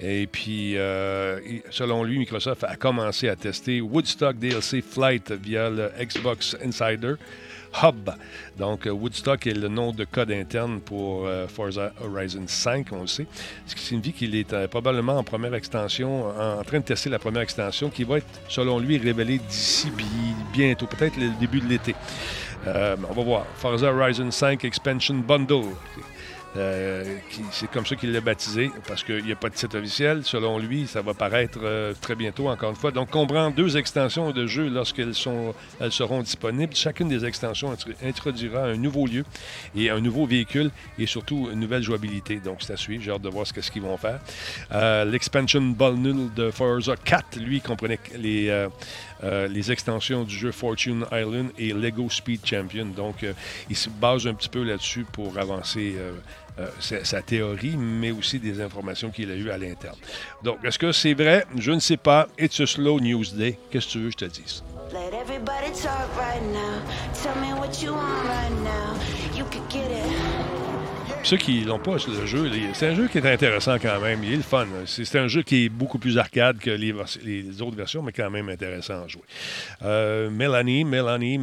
Et puis, euh, selon lui, Microsoft a commencé à tester Woodstock DLC Flight via le Xbox Insider. Hub. Donc, euh, Woodstock est le nom de code interne pour euh, Forza Horizon 5, on le sait. Ce qui signifie qu'il est euh, probablement en première extension, en, train de tester la première extension qui va être, selon lui, révélée d'ici bientôt, peut-être le début de l'été. on va voir. Forza Horizon 5 Expansion Bundle. Euh, c'est comme ça qu'il l'a baptisé, parce qu'il n'y a pas de titre officiel. Selon lui, ça va paraître euh, très bientôt, encore une fois. Donc, comprend deux extensions de jeu lorsqu'elles sont, elles seront disponibles. Chacune des extensions introduira un nouveau lieu et un nouveau véhicule et surtout une nouvelle jouabilité. Donc, c'est à suivre. J'ai hâte de voir ce qu'ils vont faire. Euh, l'expansion Ball de Forza 4, lui, comprenait les, les extensions du jeu Fortune Island et Lego Speed Champion. Donc, il se base un petit peu là-dessus pour avancer euh, sa théorie, mais aussi des informations qu'il a eues à l'interne. Donc, est-ce que c'est vrai? Je ne sais pas. It's a slow news day. Qu'est-ce que tu veux que je te dise? Let everybody talk right now. Tell me what you want right now. You could get it. Ceux qui l'ont pas, le jeu, c'est un jeu qui est intéressant quand même. Il est le fun. C'est un jeu qui est beaucoup plus arcade que les, autres versions, mais quand même intéressant à jouer. Euh, Mélanie, Mélanie.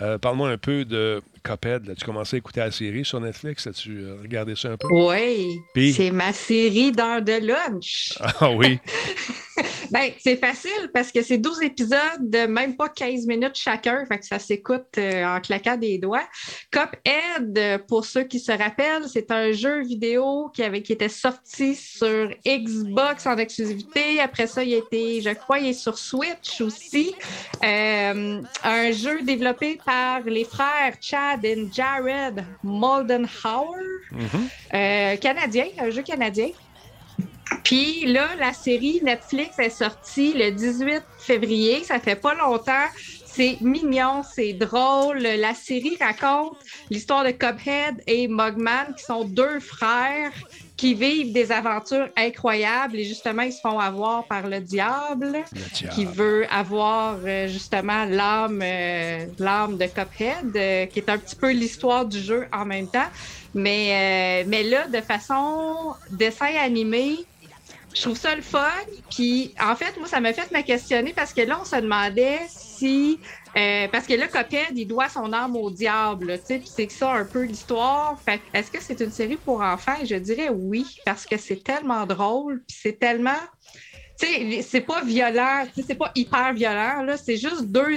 Euh, parle-moi un peu de Cuphead. As-tu commencé à écouter la série sur Netflix? As-tu euh, regardé ça un peu? Oui. C'est ma série d'heure de lunch. Ah oui. ben, c'est facile parce que c'est 12 épisodes de même pas 15 minutes chacun. Fait que ça s'écoute euh, en claquant des doigts. Cuphead, pour ceux qui se rappellent, c'est un jeu vidéo qui, avait, qui était sorti sur Xbox en exclusivité. Après ça, il a été, je crois, il est sur Switch aussi. un jeu développé par les frères Chad et Jared Moldenhauer, mm canadien, un jeu canadien. Puis là, la série Netflix est sortie le 18 février. Ça fait pas longtemps. C'est mignon, c'est drôle. La série raconte l'histoire de Cuphead et Mugman, qui sont deux frères qui vivent des aventures incroyables et justement, ils se font avoir par le diable, qui veut avoir euh, justement l'âme, euh, l'âme de Cuphead, euh, qui est un petit peu l'histoire du jeu en même temps. Mais, mais là, de façon dessin animé, je trouve ça le fun. Puis, en fait, moi, ça m'a fait me questionner parce que là, on se demandait si. Euh, parce que là, Coped, il doit son âme au diable, tu sais, c'est ça un peu l'histoire. Est-ce que c'est une série pour enfants? Je dirais oui, parce que c'est tellement drôle, c'est tellement. C'est pas violent, c'est pas hyper violent. C'est juste deux.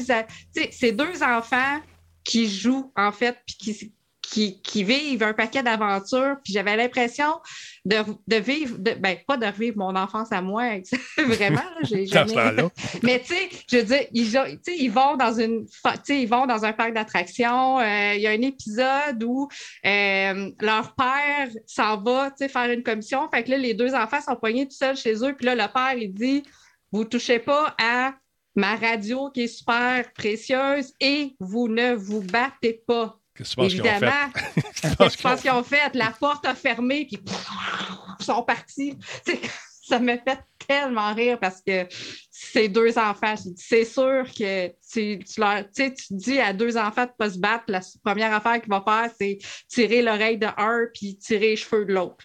C'est deux enfants qui jouent, en fait, puis qui qui, vivent un paquet d'aventures. Puis j'avais l'impression de, vivre, de, ben, pas de revivre mon enfance à moi, vraiment. J'ai jamais... Mais tu sais, je veux dire, ils, ils vont dans une, ils vont dans un parc d'attractions. Euh, il y a un épisode où euh, leur père s'en va, faire une commission. Fait que là, les deux enfants sont poignés tout seuls chez eux. Puis là, le père, il dit, vous touchez pas à ma radio qui est super précieuse et vous ne vous battez pas. Qu'est-ce que tu penses qu'ils ont fait? Qu'est-ce que tu penses qu'ils ont fait? La porte a fermé, puis ils sont partis. ça me fait tellement rire parce que c'est deux enfants. C'est sûr que tu, tu, leur, tu dis à deux enfants de ne pas se battre, la première affaire qu'il va faire, c'est tirer l'oreille de un puis tirer les cheveux de l'autre.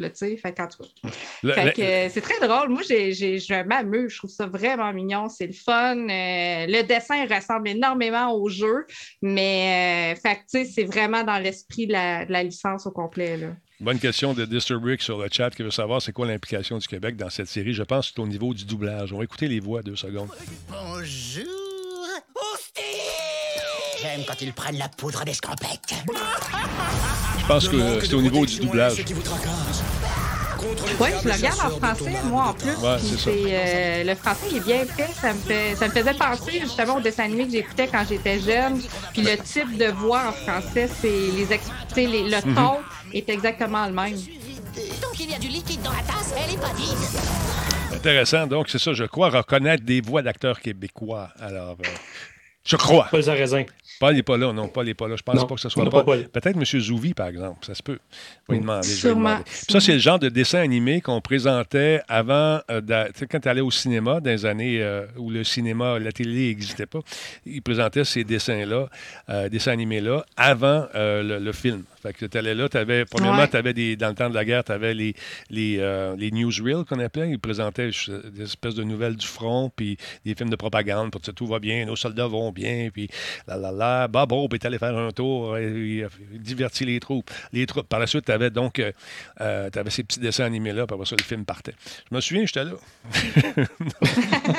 Fait, fait c'est très drôle. Moi, j'ai, je m'amuse. Je trouve ça vraiment mignon. C'est le fun. Euh, le dessin ressemble énormément au jeu, mais euh, c'est vraiment dans l'esprit de la, de la licence au complet. Là. Bonne question de Disturbrick sur le chat qui veut savoir c'est quoi l'implication du Québec dans cette série. Je pense que c'est au niveau du doublage. On va écouter les voix deux secondes. Bonjour. J'aime quand ils prennent la poudre d'escampette. Je pense que c'est au niveau du doublage. Oui, je le regarde en français, moi en plus. Ouais, c'est euh, le français il est bien fait. Ça me, fait, ça me faisait penser justement au dessin animé que j'écoutais quand j'étais jeune. Puis le type de voix en français, c'est les, les le mhm. ton est exactement le même. Donc il y a du liquide dans la tasse, elle est pas vide. Intéressant. Donc c'est ça, je crois reconnaître des voix d'acteurs québécois. Alors. Euh, Je crois. Paul Sarrazin. Paul n'est pas là, non, Paul n'est pas là. Je pense pas que ce soit pas. Peut-être M. Zouvi, par exemple, ça se peut. Je vais demander. Sûrement. Ça, c'est le genre de dessin animé qu'on présentait avant, euh, quand tu allais au cinéma, dans les années euh, où le cinéma, la télé n'existait pas. Ils présentaient ces dessins-là, euh, dessins animés-là, avant le, film. Fait que tu allais là, avais, premièrement, tu avais des, dans le temps de la guerre, tu avais les, les, les newsreels qu'on appelait. Ils présentaient des espèces de nouvelles du front, puis des films de propagande pour que tout va bien, nos soldats vont bien, puis là, là, là Bob Hope est allé faire un tour, et, divertit les troupes. Les troupes. Par la suite, tu avais donc euh, euh avais ces petits dessins animés-là, puis après ça, le film partait. Je me souviens, j'étais là.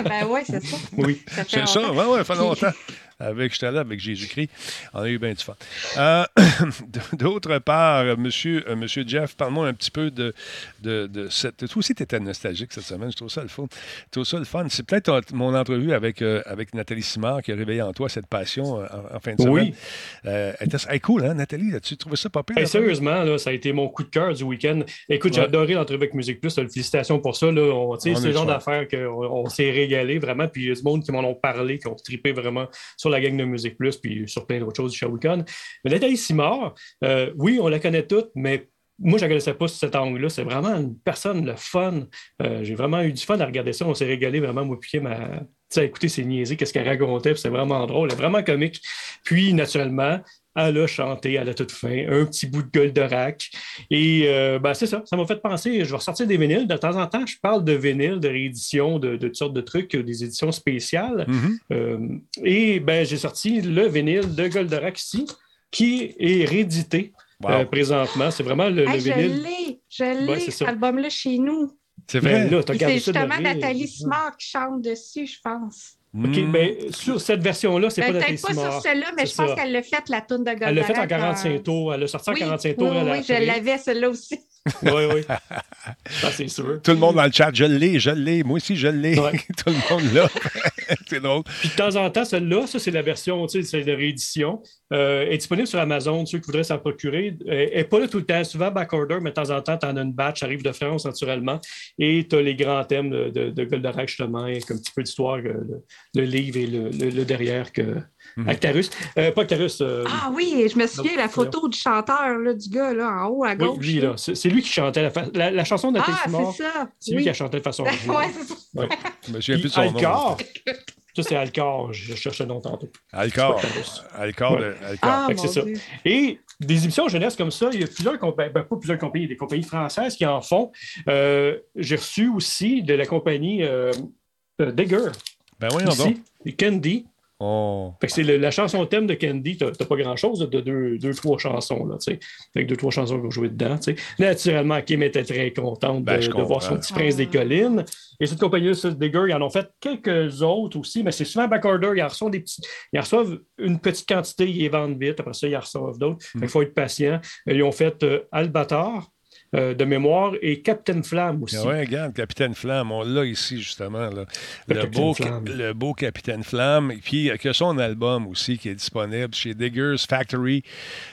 ben oui, c'est ça. Oui, c'est ça. Oui, oui, ça fait longtemps avec, j'étais là avec Jésus-Christ. On a eu bien du fun. Euh, d'autre part, monsieur, euh, monsieur Jeff, parle-moi un petit peu de, de, cette. Toi aussi, tu étais nostalgique cette semaine. Je trouve ça le fun. Je trouve ça le fun. C'est peut-être mon entrevue avec, euh, avec Nathalie Simard qui a réveillé en toi cette passion en, fin de semaine. Oui. Euh, elle cool, hein, Nathalie? Tu trouvais ça pas pire? sérieusement, là, ça a été mon coup de cœur du week-end. Écoute, j'ai adoré l'entrevue avec Musique Plus. Félicitations pour ça. C'est ce genre d'affaires qu'on on, s'est régalé vraiment. Puis il y a du monde qui m'en ont parlé, qui ont trippé vraiment sur la gang de Musique Plus, puis sur plein d'autres choses du Shawicon. Mais Nathalie Simard, euh, oui, on la connaît toutes, mais moi, je ne la connaissais pas sous cet angle-là. C'est vraiment une personne, le fun. Euh, j'ai vraiment eu du fun à regarder ça. On s'est régalé vraiment, moi, puis ma, à écouter ses niaiseries, qu'est-ce qu'elle racontait, c'est vraiment drôle, elle est vraiment comique. Puis, naturellement, elle a chanté à la toute fin, un petit bout de Goldorak. Et euh, ben, c'est ça, ça m'a fait penser, je vais ressortir des vinyles. De temps en temps, je parle de vinyles, de rééditions, de, toutes sortes de trucs, des éditions spéciales. Mm-hmm. Euh, et ben, j'ai sorti le vinyle de Goldorak ici, qui est réédité. Euh, présentement, c'est vraiment le, vinyle. Je l'ai, je l'ai, cet album-là chez nous. C'est vrai. C'est justement Nathalie Simard qui chante dessus, je pense. OK, mais hmm. ben, sur cette version-là, c'est ben, pas Peut-être pas sur celle-là, mais je pense qu'elle l'a fait, la toune de Goldorak. Elle l'a fait en 45 tours. Elle l'a sorti en 45 tours. Oui, oui, je l'avais, celle-là aussi. Oui, oui. Ça, c'est sûr. Tout le monde dans le chat, je l'ai, je l'ai. Moi aussi, je l'ai. Tout le monde là. c'est drôle. Puis de temps en temps, celle-là, ça, c'est la version, tu sais, c'est de réédition. Euh, est disponible sur Amazon, ceux qui voudraient s'en procurer. Elle n'est pas là tout le temps, souvent backorder, mais de temps en temps, tu en as une batch, arrive de France naturellement. Et tu as les grands thèmes de, de, de Goldorak, justement, et comme un petit peu d'histoire, euh, le, le, livre et le, le derrière que, Mhm. Actarus. Euh, pas Actarus. Euh, ah oui, je me souviens, la photo du chanteur, là, du gars, là, en haut à gauche. Oui, lui, là. C'est lui qui chantait la, la, chanson de Ah, c'est ça. C'est lui qui a chanté de façon. oui, c'est ça. Ouais. Je me souviens plus de son Alcor, Ça, c'est Alcor. Je cherche le nom tantôt. Alcor. Alcor. Ouais. Ah, c'est ça. Et des émissions jeunesse comme ça, il y a plusieurs compagnies, ben, pas plusieurs compagnies, des compagnies françaises qui en font. Euh, j'ai reçu aussi de la compagnie euh, Digger. Ben oui, donc. Candy. Oh. c'est la chanson thème de Candy, t'as pas grand-chose de deux, deux, trois chansons, là, avec deux, trois chansons qu'on jouait dedans. Naturellement, Kim était très contente de, ben, voir son petit prince des collines. Et cette compagnie Digger, ils en ont fait quelques autres aussi, mais c'est souvent backorder. Ils reçoivent des petits. Ils reçoivent une petite quantité, ils les vendent vite. Après ça, ils en reçoivent d'autres. Il mm. faut être patient. Ils ont fait euh, Albator, euh, de mémoire et Captain Flamme aussi. Oui, regarde, Capitaine Flamme, on l'a ici justement. Le, beau, le beau Capitaine Flamme. Et puis, il y a son album aussi qui est disponible chez Diggers Factory.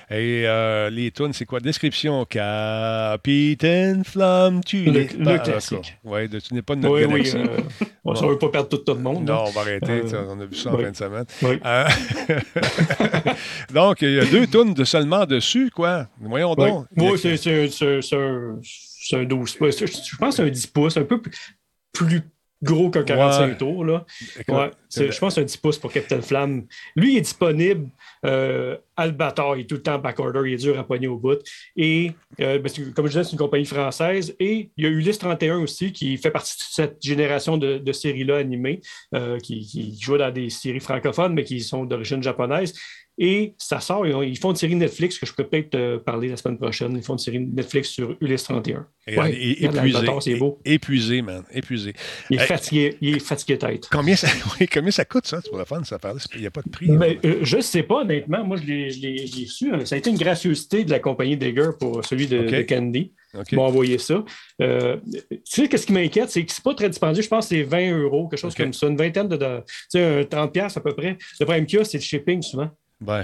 Et euh, les tunes, c'est quoi? Description Capitaine Flamme, tu n'es pas. classique. Oui, tu n'es pas de notre oui. Oui, euh, on ne veut pas perdre tout, le monde. Non, on va arrêter. on a vu ça en fin de semaine. donc, il y a deux tunes de seulement dessus, quoi. Voyons donc. Oui, c'est c'est un 12 pouces. Je pense que c'est un 10 pouces, un peu plus, gros qu'un 45 tours. Là. Ouais, je pense que c'est un 10 pouces pour Captain Flamme. Lui, il est disponible. Euh, Albator, il est tout le temps backorder, il est dur à poigner au bout. Et euh, comme je disais, c'est une compagnie française. Et il y a Ulysse 31 aussi, qui fait partie de cette génération de, séries-là animées, euh, qui, qui jouent dans des séries francophones, mais qui sont d'origine japonaise. Et ça sort, ils font une série Netflix que je peux peut-être te parler la semaine prochaine. Ils font une série Netflix sur Ulysse 31. épuisé, beau. épuisé, man. Épuisé. Il est fatigué, il est fatigué tête. Combien ça, combien ça coûte, ça, pour la fun, ça parle? Il n'y a pas de prix. Mais, euh, je ne sais pas, honnêtement. Moi, je l'ai su. Ça a été une gracieuseté de la compagnie Digger pour celui de, Candy. Ils m'ont envoyé ça. Euh, tu sais, qu'est-ce qui m'inquiète, c'est que c'est pas très dispendieux. Je pense que c'est 20 euros, quelque chose comme ça. Une vingtaine de. Tu sais, 30$ à peu près. Le problème qu'il y a, c'est le shipping souvent.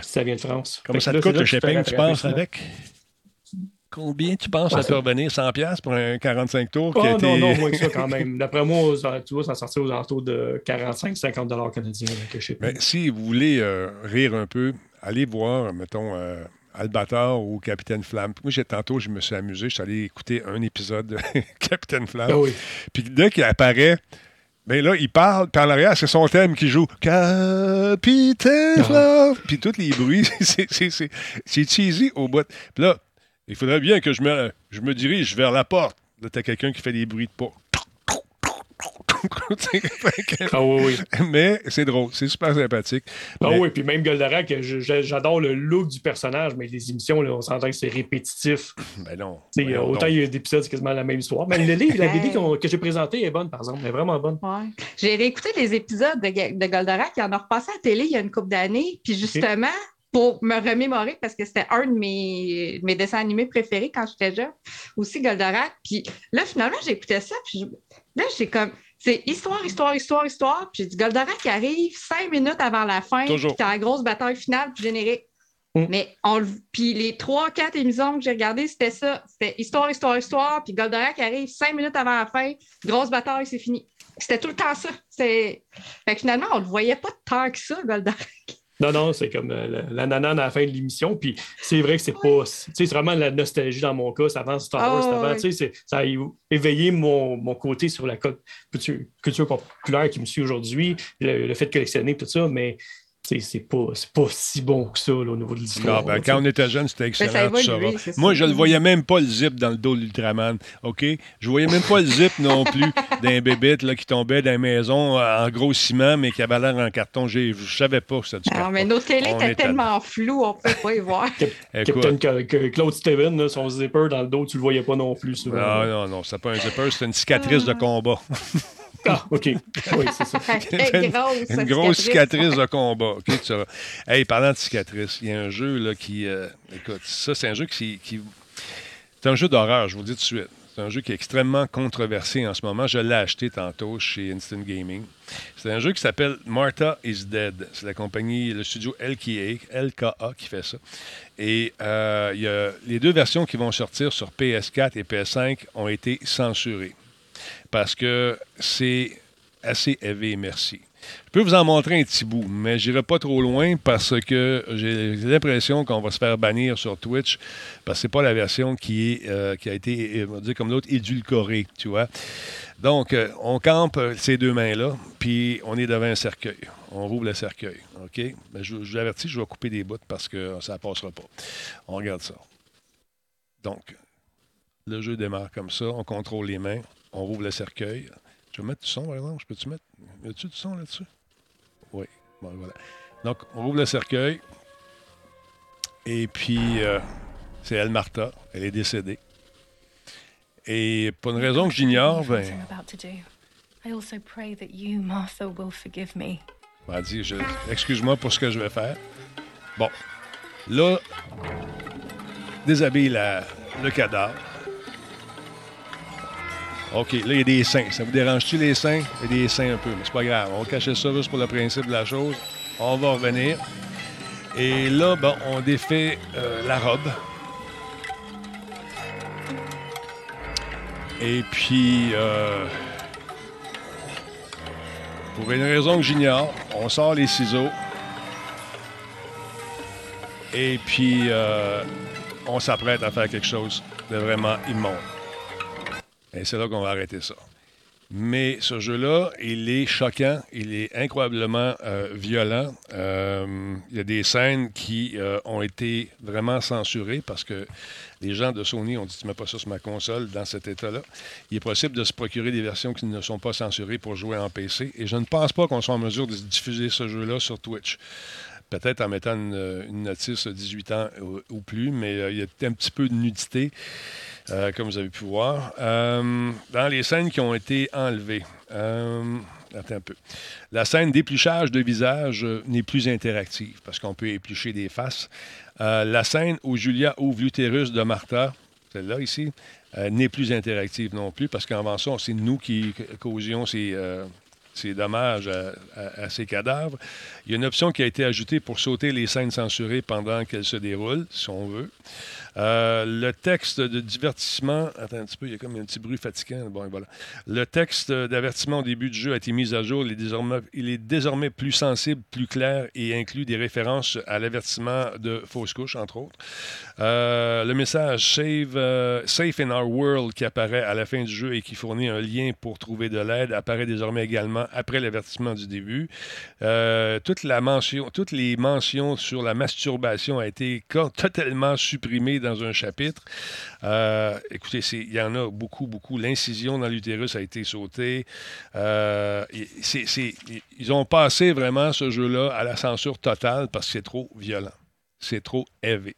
Ça vient de France. Comment ça te coûte le shipping, tu penses, avec? Combien tu penses à te revenir 100$ pour un 45 tours? Oh, non, non, moins que ça quand même. D'après moi, tu vois, ça sortir aux alentours de 45-50$ canadiens. Mais si vous voulez euh, rire un peu, allez voir, mettons, euh, Albator ou Capitaine Flamme. Moi, j'ai, tantôt, je me suis amusé. Je suis allé écouter un épisode de Capitaine Flamme. Ah oui. Puis dès qu'il apparaît, mais là, il parle, puis en arrière, c'est son thème qui joue. Capitaine ah. Flamme. Puis tous les bruits, c'est, cheesy au bout. Puis là, il faudrait bien que je me, je me dirige vers la porte. Là, t'as quelqu'un qui fait des bruits de pas. ah oui, oui. Mais c'est drôle, c'est super sympathique. Ah oui, puis même Goldorak, j'adore le look du personnage, mais les émissions, là, on s'entend que c'est répétitif. Ben non. autant il y a des épisodes, c'est quasiment la même histoire. Mais le livre, la BD que j'ai présenté est bonne, par exemple, elle est vraiment bonne. Ouais. J'ai réécouté les épisodes de, de Goldorak, il en a repassé à la télé il y a une couple d'années, puis justement, pour me remémorer, parce que c'était un de mes, mes, dessins animés préférés quand j'étais jeune, aussi Goldorak. Puis là, finalement, j'écoutais ça, puis là, j'ai comme. C'est histoire, histoire, histoire, histoire. Puis j'ai dit Goldorak qui arrive cinq minutes avant la fin, puis t'as la grosse bataille finale, puis générique. Mm. Mais on, puis les trois, quatre émissions que j'ai regardées, c'était ça. C'était histoire, histoire, histoire. Puis Goldorak arrive cinq minutes avant la fin, grosse bataille, c'est fini. C'était tout le temps ça. Fait que finalement, on ne le voyait pas tant que ça, Goldorak. Non, non, c'est comme euh, la nanane à la fin de l'émission. Puis c'est vrai que c'est pas. C'est vraiment la nostalgie dans mon cas. Ça avant Star Wars, oh, avant. Ça a éveillé mon, mon, côté sur la culture, culture populaire qui me suit aujourd'hui, le, fait de collectionner, tout ça. Mais c'est pas, pas si bon que ça au niveau de l'histoire. Ben, quand on était jeune, c'était excellent. Moi, je ne voyais même pas le zip dans le dos de l'Ultraman. OK? Je voyais même pas le zip non plus d'un bébé qui tombait dans la maison en gros ciment, mais qui avait l'air en carton. Je ne savais pas que c'était du carton. mais nos télés étaient tellement flous, on ne pouvait pas y voir. Captain Claude Steven, son zipper dans le dos, tu le voyais pas non plus. Souvent. Non, non, non. C'était pas un zipper, c'était une cicatrice de combat. Ah, OK. Oui, c'est ça. une grosse cicatrice de combat. OK, tu Hey, parlant de cicatrice, il y a un jeu là, qui. Euh, écoute, ça, c'est un jeu qui. qui... C'est un jeu d'horreur, je vous le dis tout de suite. C'est un jeu qui est extrêmement controversé en ce moment. Je l'ai acheté tantôt chez Instant Gaming. C'est un jeu qui s'appelle Martha is Dead. C'est la compagnie, le studio LKA, LKA qui fait ça. Et euh, y a, les deux versions qui vont sortir sur PS4 et PS5 ont été censurées parce que c'est assez élevé, merci. Je peux vous en montrer un petit bout, mais je n'irai pas trop loin parce que j'ai l'impression qu'on va se faire bannir sur Twitch parce que ce n'est pas la version qui, est, euh, qui a été, on va dire comme l'autre, édulcorée, tu vois. Donc, euh, on campe ces deux mains-là, puis on est devant un cercueil. On rouvre le cercueil, OK? Mais je, je vous avertis, je vais couper des bouts parce que ça ne passera pas. On regarde ça. Donc, le jeu démarre comme ça, on contrôle les mains, on rouvre le cercueil. Tu veux mettre du son, par exemple? Je peux-tu mettre. Du son là-dessus? Oui. Bon, voilà. Donc, on rouvre le cercueil. Et puis, euh, c'est elle, Martha. Elle est décédée. Et pour une raison que j'ignore, ben. excuse-moi pour ce que je vais faire. Bon. Là, déshabille le cadavre. OK, là, il y a des seins. Ça vous dérange-tu les seins? Il y a des seins un peu, mais c'est pas grave. On cacher ça juste pour le principe de la chose. On va revenir. Et là, bon, on défait euh, la robe. Et puis, euh, pour une raison que j'ignore, on sort les ciseaux. Et puis, euh, on s'apprête à faire quelque chose de vraiment immonde. Et c'est là qu'on va arrêter ça. Mais ce jeu-là, il est choquant, il est incroyablement euh, violent. Euh, il y a des scènes qui euh, ont été vraiment censurées parce que les gens de Sony ont dit Tu mets pas ça sur ma console dans cet état-là. Il est possible de se procurer des versions qui ne sont pas censurées pour jouer en PC. Et je ne pense pas qu'on soit en mesure de diffuser ce jeu-là sur Twitch peut-être en mettant une, notice 18 ans ou, plus, mais il y a un petit peu de nudité. Euh, comme vous avez pu voir. Euh, dans les scènes qui ont été enlevées, euh, attends un peu. La scène d'épluchage de visage n'est plus interactive parce qu'on peut éplucher des faces. la scène où Julia ouvre l'utérus de Martha, celle-là ici, n'est plus interactive non plus parce qu'avant ça, c'est nous qui causions ces, C'est dommage à, ces cadavres. Il y a une option qui a été ajoutée pour sauter les scènes censurées pendant qu'elles se déroulent, si on veut. Euh, le texte de divertissement. Attends un petit peu, il y a comme un petit bruit fatigant. Bon, voilà. Le texte d'avertissement au début du jeu a été mis à jour. Il est désormais, il est désormais plus sensible, plus clair et inclut des références à l'avertissement de fausse couche, entre autres. Euh, le message euh, Safe in Our World qui apparaît à la fin du jeu et qui fournit un lien pour trouver de l'aide apparaît désormais également après l'avertissement du début. mention, toutes les mentions sur la masturbation ont été totalement supprimées dans un chapitre. Euh, écoutez, il y en a beaucoup, beaucoup. L'incision dans l'utérus a été sautée. Euh, ils ont passé vraiment ce jeu-là à la censure totale parce que c'est trop violent. C'est trop élevé.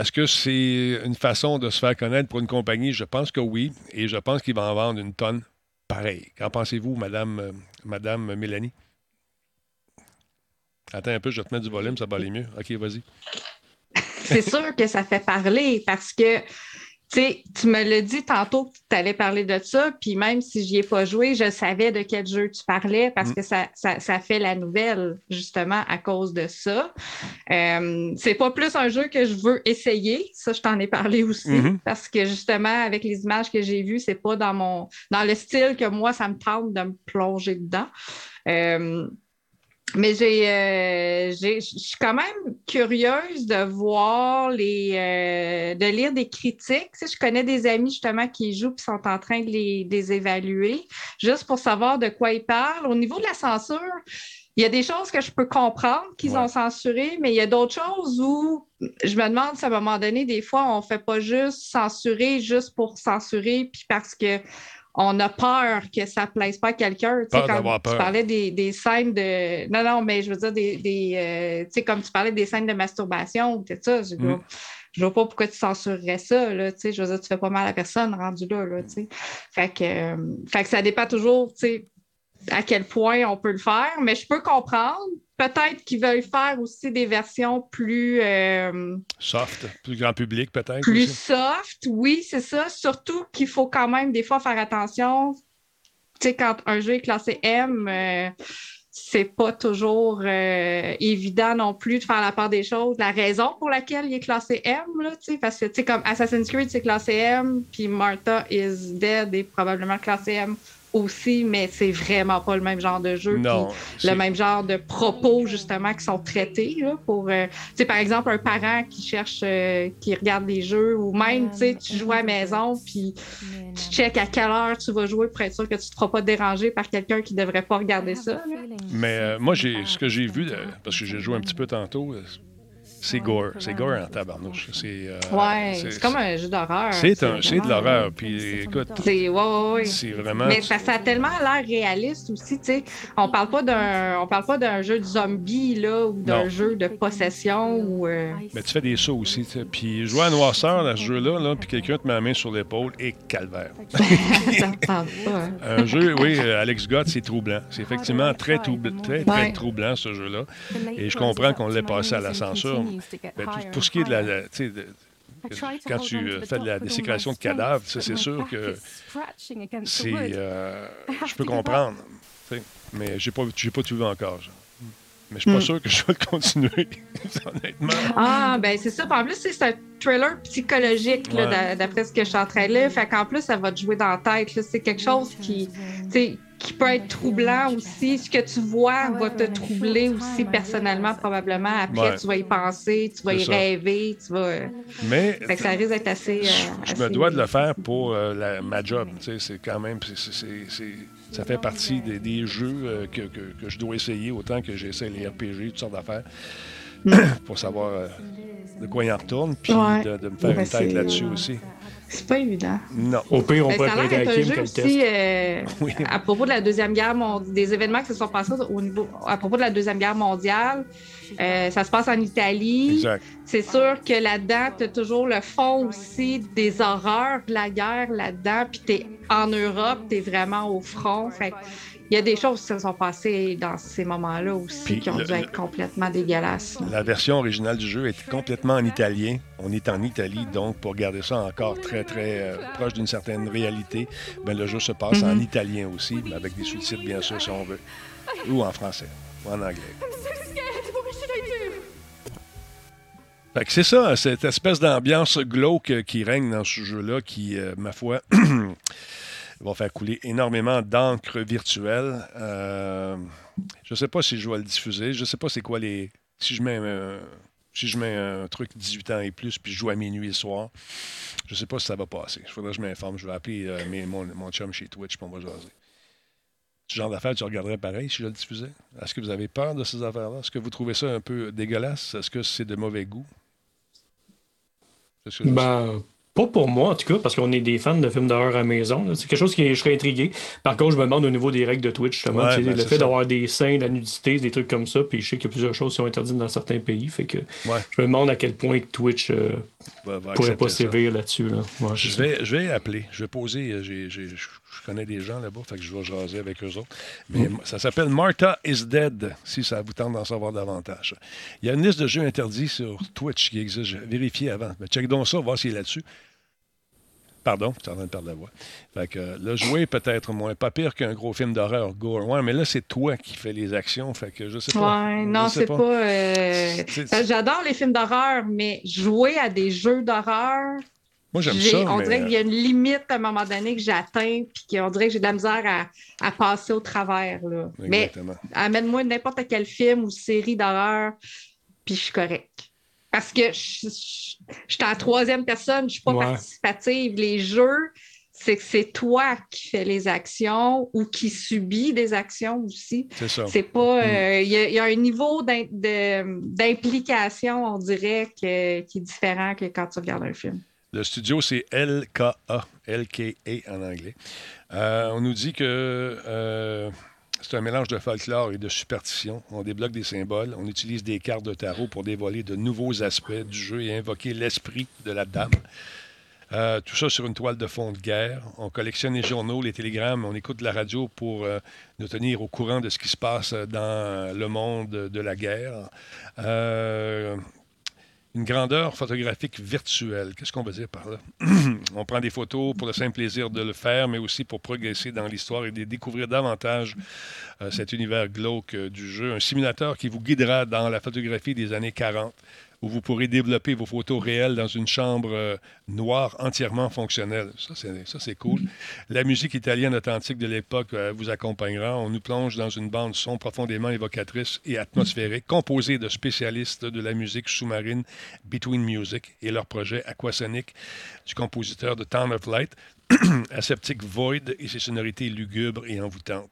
Est-ce que c'est une façon de se faire connaître pour une compagnie? Je pense que oui. Et je pense qu'ils vont en vendre une tonne pareil. Qu'en pensez-vous, Madame, euh, Madame Mélanie? Attends un peu, je vais te mettre du volume, ça va aller mieux. OK, vas-y c'est sûr que ça fait parler parce que tu me l'as dit tantôt que tu allais parler de ça, puis même si je n'y ai pas joué, je savais de quel jeu tu parlais parce mm. que ça, ça, fait la nouvelle, justement, à cause de ça. Euh, c'est pas plus un jeu que je veux essayer, ça, je t'en ai parlé aussi, mm-hmm. parce que justement, avec les images que j'ai vues, c'est pas dans mon dans le style que moi, ça me tente de me plonger dedans. Euh, mais euh, j'ai, je suis quand même curieuse de voir les, euh, de lire des critiques. Tu je connais des amis justement qui jouent et sont en train de les, évaluer, juste pour savoir de quoi ils parlent. Au niveau de la censure, il y a des choses que je peux comprendre qu'ils ont censurées, mais il y a d'autres choses où je me demande si à un moment donné, des fois, on ne fait pas juste censurer juste pour censurer, puis parce que on a peur que ça ne plaise pas à quelqu'un. Tu parlais des, scènes de. Non, non, mais je veux dire, des, euh, tu sais, comme tu parlais des scènes de masturbation, tout ça. Je ne mm. vois pas pourquoi tu censurerais ça. Là, tu sais, je veux dire, tu fais pas mal à personne rendu là. là fait, que, euh, fait que ça dépend toujours tu sais, à quel point on peut le faire, mais je peux comprendre peut-être qu'ils veulent faire aussi des versions plus. Euh, soft, plus grand public, peut-être. Plus soft, oui, c'est ça. Surtout qu'il faut quand même des fois faire attention. Tu sais, quand un jeu est classé M, euh, c'est pas toujours euh, évident non plus de faire la part des choses. La raison pour laquelle il est classé M, là, parce que, tu sais, comme Assassin's Creed, c'est classé M, puis Martha is Dead est probablement classé M aussi, mais c'est vraiment pas le même genre de jeu. Non, le même genre de propos, justement, qui sont traités. Là, pour, euh, par exemple, un parent qui cherche, euh, qui regarde les jeux, ou même, tu joues à la maison, puis tu check à quelle heure tu vas jouer pour être sûr que tu ne te feras pas déranger par quelqu'un qui ne devrait pas regarder ça. Mais euh, moi, j'ai ce que j'ai vu, parce que j'ai joué un petit peu tantôt, c'est gore. C'est gore en tabarnouche. C'est, euh, ouais, c'est comme un jeu d'horreur. C'est, un, c'est de l'horreur. Puis écoute, c'est, ouais, ouais, c'est vraiment. Mais ça, ça, a tellement l'air réaliste aussi. Tu sais, on parle pas d'un, on parle pas d'un jeu de zombie là ou d'un jeu de possession ou. Euh, mais tu fais des sauts aussi. Tu sais. Puis jouer à noirceur dans ce jeu-là, là, puis quelqu'un te met la main sur l'épaule et calvaire. ça parle pas. Hein. Un jeu, oui, euh, Alex Gott, c'est troublant. C'est effectivement très, très, très troublant ce jeu-là. Et je comprends qu'on l'ait passé à la censure. Ben, pour ce qui est de la. quand tu fais de la désécration de cadavres, c'est sûr que c'est. Euh, je peux comprendre. Mais je n'ai pas, pas tout vu encore. Mais je suis pas hmm. sûr que je vais le continuer, honnêtement. Ah, ben c'est ça. En plus, c'est un trailer psychologique, d'après ce que je suis en train de lire. Fait qu'en plus, ça va te jouer dans la tête. C'est quelque chose qui qui peut être troublant aussi. Ce que tu vois ah va te troubler aussi personnellement, probablement. Après, tu vas y penser, tu vas y rêver, tu vas. Mais. Fait que ça risque d'être assez. je, me dois de le faire pour euh, ma job. C'est quand même. ça fait partie des, jeux euh, que, je dois essayer autant que j'essaie les RPG, toutes sortes d'affaires, mm. pour savoir euh, de quoi il en retourne, puis de, me faire une tête là-dessus aussi. C'est pas évident. Non. Au pire, on peut être un jeu aussi, euh, À propos de la Deuxième Guerre mondiale, des événements qui se sont passés au niveau, à propos de la Deuxième Guerre mondiale, Euh, ça se passe en Italie. Exact. C'est sûr que là-dedans, tu as toujours le fond aussi des horreurs de la guerre là-dedans. Puis tu es en Europe, tu es vraiment au front. Fait il y a des choses qui se sont passées dans ces moments-là aussi qui ont dû être complètement dégueulasses. La version originale du jeu est complètement en italien. On est en Italie, donc pour garder ça encore très, très euh, proche d'une certaine réalité, ben, le jeu se passe en mhm. italien aussi, avec des sous-titres, bien sûr, si on veut. Ou en français, ou en anglais. c'est ça, cette espèce d'ambiance glauque qui règne dans ce jeu-là, qui, euh, ma foi, va faire couler énormément d'encre virtuelle. Euh, je ne sais pas si je vais le diffuser. Je ne sais pas c'est quoi les. Si je mets un, si je mets un truc 18 ans et plus, puis je joue à minuit le soir, je ne sais pas si ça va passer. Il faudrait que je m'informe. Je vais appeler euh, mon, chum chez Twitch, pour on va jaser. Ce genre d'affaires, tu regarderais pareil si je le diffusais? Est-ce que vous avez peur de ces affaires-là? Est-ce que vous trouvez ça un peu dégueulasse? Est-ce que c'est de mauvais goût? Ben, pas pour moi, en tout cas, parce qu'on est des fans de films d'horreur à la maison. C'est quelque chose qui je serais intrigué. Par contre, je me demande au niveau des règles de Twitch, justement, ben, le fait d'avoir des seins, de la nudité, des trucs comme ça, puis je sais qu'il y a plusieurs choses qui sont interdites dans certains pays. Fait que je me demande à quel point Twitch euh, pourrait pas sévir là-dessus. je, vais, je vais appeler. Je vais poser. Euh, je connais des gens là-bas, fait que je vais jaser avec eux autres. Mais mm. ça s'appelle Martha is Dead, si ça vous tente d'en savoir davantage. Il y a une liste de jeux interdits sur Twitch qui existe. Vérifiez avant. Mais check donc ça, voir s'il est là-dessus. Pardon, tu es en train de perdre la voix. Fait que le jouer peut-être moins pas pire qu'un gros film d'horreur gore. Ouais, mais là c'est toi qui fais les actions, fait que je sais pas. Ouais, non, c'est pas. Euh, j'adore les films d'horreur, mais jouer à des jeux d'horreur. Moi, j'aime ça. On dirait qu'il y a une limite à un moment donné que j'atteins, puis qu'on dirait que j'ai de la misère à, passer au travers. Là. Exactement. Mais amène-moi n'importe quel film ou série d'horreur, puis je suis correct. Parce que je, suis en troisième personne, je ne suis pas participative. Les jeux, c'est que c'est toi qui fais les actions ou qui subit des actions aussi. C'est ça. C'est pas. Mm. Euh, il y, a un niveau d'implication, on dirait, qui est différent que quand tu regardes un film. Le studio, c'est LKA, LKA en anglais. Euh, on nous dit que. Euh, c'est un mélange de folklore et de superstition. On débloque des symboles, on utilise des cartes de tarot pour dévoiler de nouveaux aspects du jeu et invoquer l'esprit de la dame. Euh, tout ça sur une toile de fond de guerre. On collectionne les journaux, les télégrammes, on écoute la radio pour euh, nous tenir au courant de ce qui se passe dans le monde de la guerre. Euh, une grandeur photographique virtuelle. Qu'est-ce qu'on veut dire par là? on prend des photos pour le simple plaisir de le faire, mais aussi pour progresser dans l'histoire et de découvrir davantage euh, cet univers glauque euh, du jeu. Un simulateur qui vous guidera dans la photographie des années 40 où vous pourrez développer vos photos réelles dans une chambre euh, noire entièrement fonctionnelle. Ça, c'est cool. La musique italienne authentique de l'époque euh, vous accompagnera. On nous plonge dans une bande son profondément évocatrice et atmosphérique, composée de spécialistes de la musique sous-marine Between Music et leur projet Aquasonic du compositeur de Town of Light, Aseptic Void et ses sonorités lugubres et envoûtantes.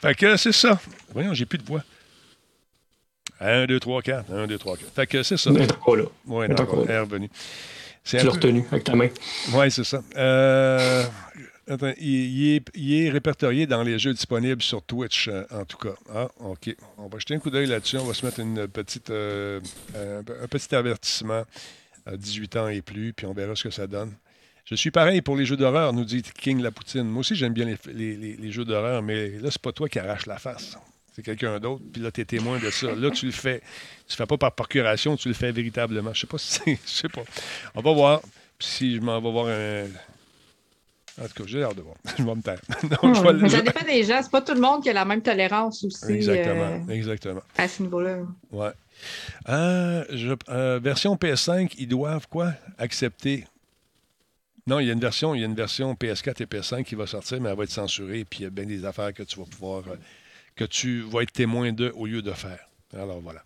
Fait que c'est ça. Voyons, j'ai plus de voix. 1, 2, 3, 4. 1, 2, 3, 4. Fait que c'est ça. Est encore là. Oui. Elle est revenu. Tu l'as retenu avec ta main. Oui, c'est ça. Euh, attends, il, est, il, est, répertorié dans les jeux disponibles sur Twitch, euh, en tout cas. Ah, OK. On va jeter un coup d'œil là-dessus. On va se mettre une petite, euh, un, petit avertissement à 18 ans et plus, puis on verra ce que ça donne. Je suis pareil pour les jeux d'horreur, nous dit King Lapoutine. Moi aussi, j'aime bien les, les, les, les jeux d'horreur, mais là, c'est pas toi qui arrache la face c'est quelqu'un d'autre, puis là, tu es témoin de ça. Là, tu le fais. Tu le fais pas par procuration, tu le fais véritablement. Je sais pas si Je sais pas. On va voir si je m'en vais voir un. En tout cas, j'ai hâte de voir. je vais me taire. mais ça dépend des gens. C'est pas tout le monde qui a la même tolérance aussi. Exactement. Euh, exactement. À ce niveau-là. Ouais. Euh, euh, version PS5, ils doivent quoi? Accepter. Non, il y a une version, il y a une version PS4 et PS5 qui va sortir, mais elle va être censurée. Puis il y a bien des affaires que tu vas pouvoir que tu vas être témoin de au lieu de faire. Alors voilà.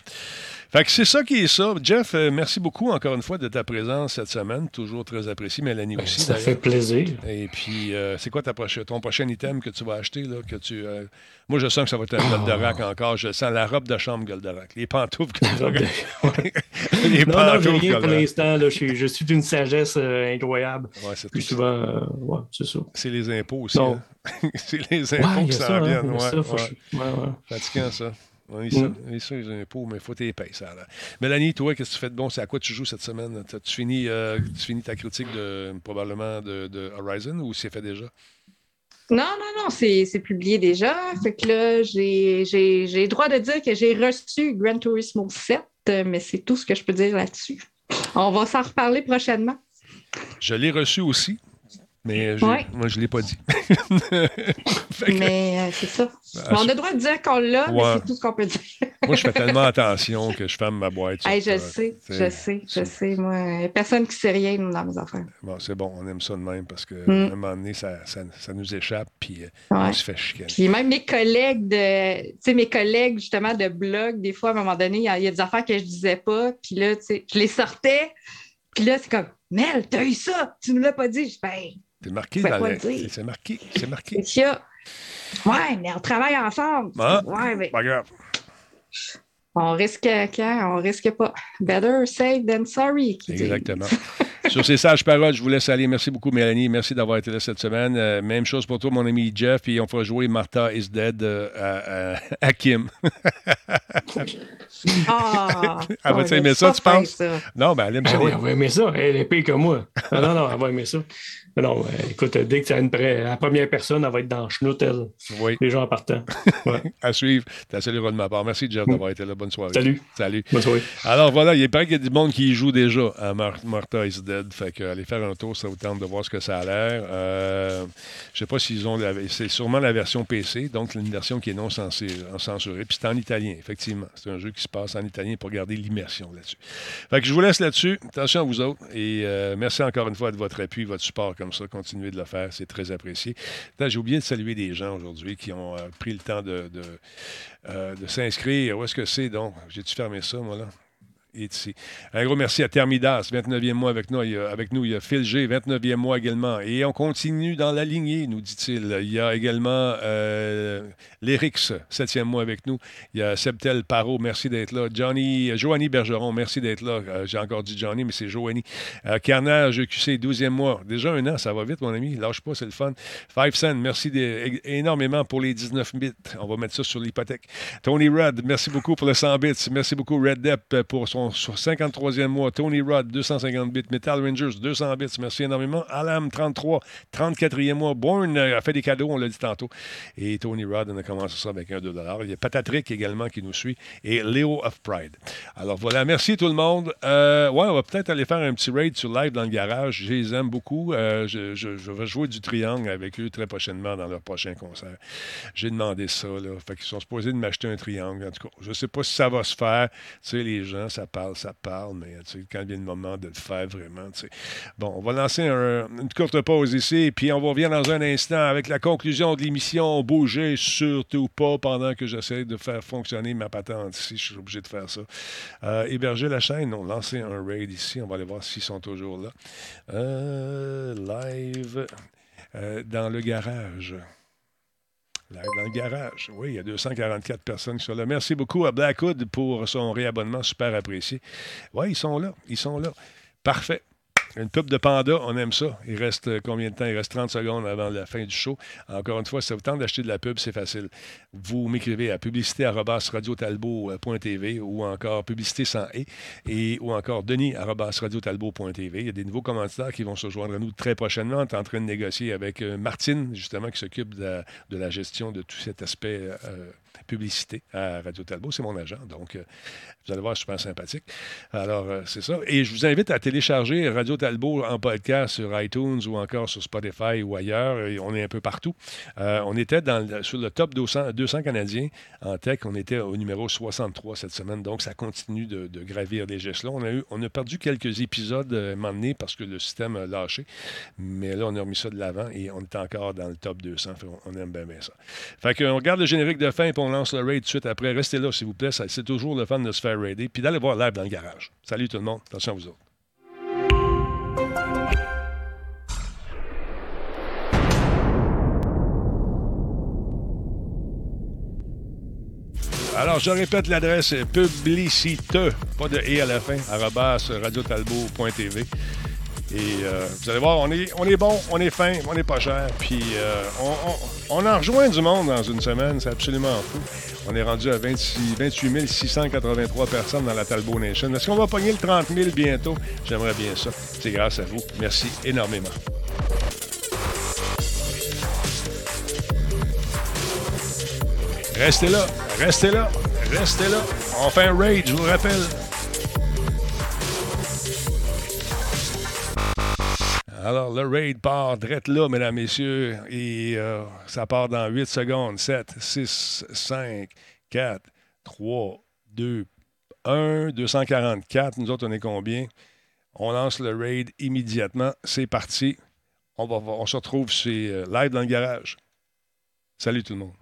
Fait que c'est ça qui est ça. Jeff, euh, merci beaucoup encore une fois de ta présence cette semaine. Toujours très apprécié. Mélanie aussi. Ça fait plaisir. Et puis, euh, c'est quoi ta ton prochain item que tu vas acheter? Là, que tu, euh, Moi, je sens que ça va être un Goldorak oh. encore. Je sens la robe de chambre Goldorak. Les pantoufles Goldorak. Les non, non, j'ai rien pour l'instant. Je, je, suis d'une sagesse incroyable. Ouais, Plus souvent, ouais, c'est ça. C'est les impôts aussi. Hein. c'est les impôts qui s'en viennent. Ouais, ça, ouais. Fatigant, ça. Oui, ça, mm. ça, les impôts, mais il faut t'épayer, ça. Là. Mélanie, toi, qu'est-ce que tu fais de bon? C'est à quoi tu joues cette semaine? Tu finis, euh, tu finis ta critique de, probablement de, Horizon ou c'est fait déjà? Non, non, non, c'est publié déjà. Fait que là, j'ai le droit de dire que j'ai reçu Gran Turismo 7, mais c'est tout ce que je peux dire là-dessus. On va s'en reparler prochainement. Je l'ai reçu aussi. Mais moi, je ne l'ai pas dit. mais euh, c'est ça. on a le droit de dire qu'on l'a, mais c'est tout ce qu'on peut dire. moi, je fais tellement attention que je ferme ma boîte. je sais, je sais, je sais. Moi, personne qui sait rien dans mes affaires. Bon, c'est bon, on aime ça de même parce qu'à mm. un moment donné, ça, ça, nous échappe, puis euh, on se fait chicaner. Puis même mes collègues de, tu sais, mes collègues justement de blog, des fois, à un moment donné, il y, a des affaires que je ne disais pas, puis là, tu sais, je les sortais, puis là, c'est comme, Mel, t'as eu ça, tu ne nous l'as pas dit. Je ben, c'est marqué dans le... C'est marqué. C'est marqué. Ouais, mais on travaille ensemble. Ah, ouais, mais... Pas grave. On risque quand? On risque pas. Better safe than sorry. Exactement. Sur ces sages paroles, je vous laisse aller. Merci beaucoup, Mélanie. Merci d'avoir été là cette semaine. Euh, même chose pour toi, mon ami Jeff. Et on fera jouer Martha is Dead euh, à, Kim. ah, elle va aimer ça, tu penses? Non, ben elle aime ça. Ah elle va aimer ça. Elle est pire que moi. Non, non, elle va aimer ça. Non, euh, écoute, dès que tu as une la première personne, elle va être dans elle. Oui. Les gens en partant. à suivre. T'as salué de ma part. Merci, Jeff, d'avoir été là. Bonne soirée. Salut. Salut. Bonne soirée. Alors voilà, il paraît qu'il y a du monde qui joue déjà à Martha is Dead. Fait que aller faire un tour, ça vous tente de voir ce que ça a l'air. Euh, je sais pas s'ils ont. C'est sûrement la version PC, donc une version qui est non censurée. Puis c'est en italien, effectivement. C'est un jeu qui se passe en italien pour garder l'immersion là-dessus. Fait que je vous laisse là-dessus. Attention à vous autres. Et euh, merci encore une fois de votre appui, votre support comme ça. Continuez de le faire, c'est très apprécié. J'ai oublié de saluer des gens aujourd'hui qui ont euh, pris le temps de, euh, de s'inscrire. Où est-ce que c'est donc? J'ai-tu fermé ça, moi, là? Ici. Un gros merci à Thermidas, 29e mois avec nous. Il y a, avec nous, il y a Phil G, 29e mois également. Et on continue dans la lignée, nous dit-il. Il y a également euh, Lérix, 7e mois avec nous. Il y a Septel Parot, merci d'être là. Johnny, Joanny Bergeron, merci d'être là. Euh, j'ai encore dit Johnny, mais c'est Joanny. Euh, Carnage QC, 12e mois. Déjà un an, ça va vite, mon ami. Lâche pas, c'est le fun. Five Cent, merci énormément pour les 19 bits. On va mettre ça sur l'hypothèque. Tony Rudd, merci beaucoup pour le 100 bits. Merci beaucoup, Red Depp, pour son sur 53e mois. Tony Rod, 250 bits. Metal Rangers, 200 bits. Merci énormément. Alam, 33, 34e mois. Bourne euh, a fait des cadeaux, on l'a dit tantôt. Et Tony Rod, on a commencé ça avec un 2 Il y a Patatrick également qui nous suit. Et Léo of Pride. Alors voilà, merci tout le monde. Euh, ouais, on va peut-être aller faire un petit raid sur live dans le garage. Je les aime beaucoup. Euh, je, vais jouer du triangle avec eux très prochainement dans leur prochain concert. J'ai demandé ça. Là. Fait qu'ils sont supposés de m'acheter un triangle. En tout cas, je ne sais pas si ça va se faire. Tu sais, les gens, ça parle, ça parle, mais quand vient le moment de le faire vraiment. Bon, on va lancer une courte pause ici, puis on va revenir dans un instant avec la conclusion de l'émission. Bougez surtout pas pendant que j'essaie de faire fonctionner ma patente ici. Je suis obligé de faire ça. Euh, héberger la chaîne, non, lancer un raid ici. On va aller voir s'ils sont toujours là. Euh, live euh, dans le garage dans le garage. Oui, il y a 244 personnes qui sont là. Merci beaucoup à Blackwood pour son réabonnement super apprécié. Oui, ils sont là. Ils sont là. Parfait. Une pub de panda, on aime ça. Il reste euh, combien de temps? Il reste 30 secondes avant la fin du show. Encore une fois, si ça vous tente d'acheter de la pub, c'est facile. Vous m'écrivez à publicité.radiotalbo.tv ou encore publicité sans et, et ou encore denis.radiotalbo.tv. Il y a des nouveaux commentaires qui vont se joindre à nous très prochainement. On est en train de négocier avec euh, Martine, justement, qui s'occupe de, la gestion de tout cet aspect euh, publicité à Radio Talbot. C'est mon agent. Donc, euh, vous allez voir, super sympathique. Alors, euh, c'est ça. Et je vous invite à télécharger Radio Talbot en podcast sur iTunes ou encore sur Spotify ou ailleurs. on est un peu partout. Euh, on était sur le top 200, 200 Canadiens en tech. On était au numéro 63 cette semaine. Donc, ça continue de, gravir les gestes-là. On a, on a perdu quelques épisodes à un moment donné parce que le système a lâché. Mais là, on a remis ça de l'avant et on est encore dans le top 200. On aime bien, bien ça. Fait qu'on regarde le générique de fin et on lance le raid tout de suite après. Restez là, s'il vous plaît. C'est toujours le fun de se faire raider. Puis d'aller voir live dans le garage. Salut tout le monde. Attention à vous autres. Alors, je répète l'adresse publicite, pas de et à la fin, radiotalbo.tv. Et euh, vous allez voir, on est, on est bon, on est fin, on n'est pas cher. Puis euh, on, on, en rejoint du monde dans une semaine, c'est absolument fou. On est rendu à 26, 28 683 personnes dans la Talbot Nation. Est-ce qu'on va pogner le 30 000 bientôt? J'aimerais bien ça. C'est grâce à vous. Merci énormément. Restez là, restez là, restez là. On fait un raid, je vous rappelle. Alors, le raid part direct là, mesdames, messieurs, et euh, ça part dans 8 secondes. 7, 6, 5, 4, 3, 2, 1, 244. Nous autres, on est combien? On lance le raid immédiatement. C'est parti. On, on se retrouve chez euh, Live dans le garage. Salut tout le monde.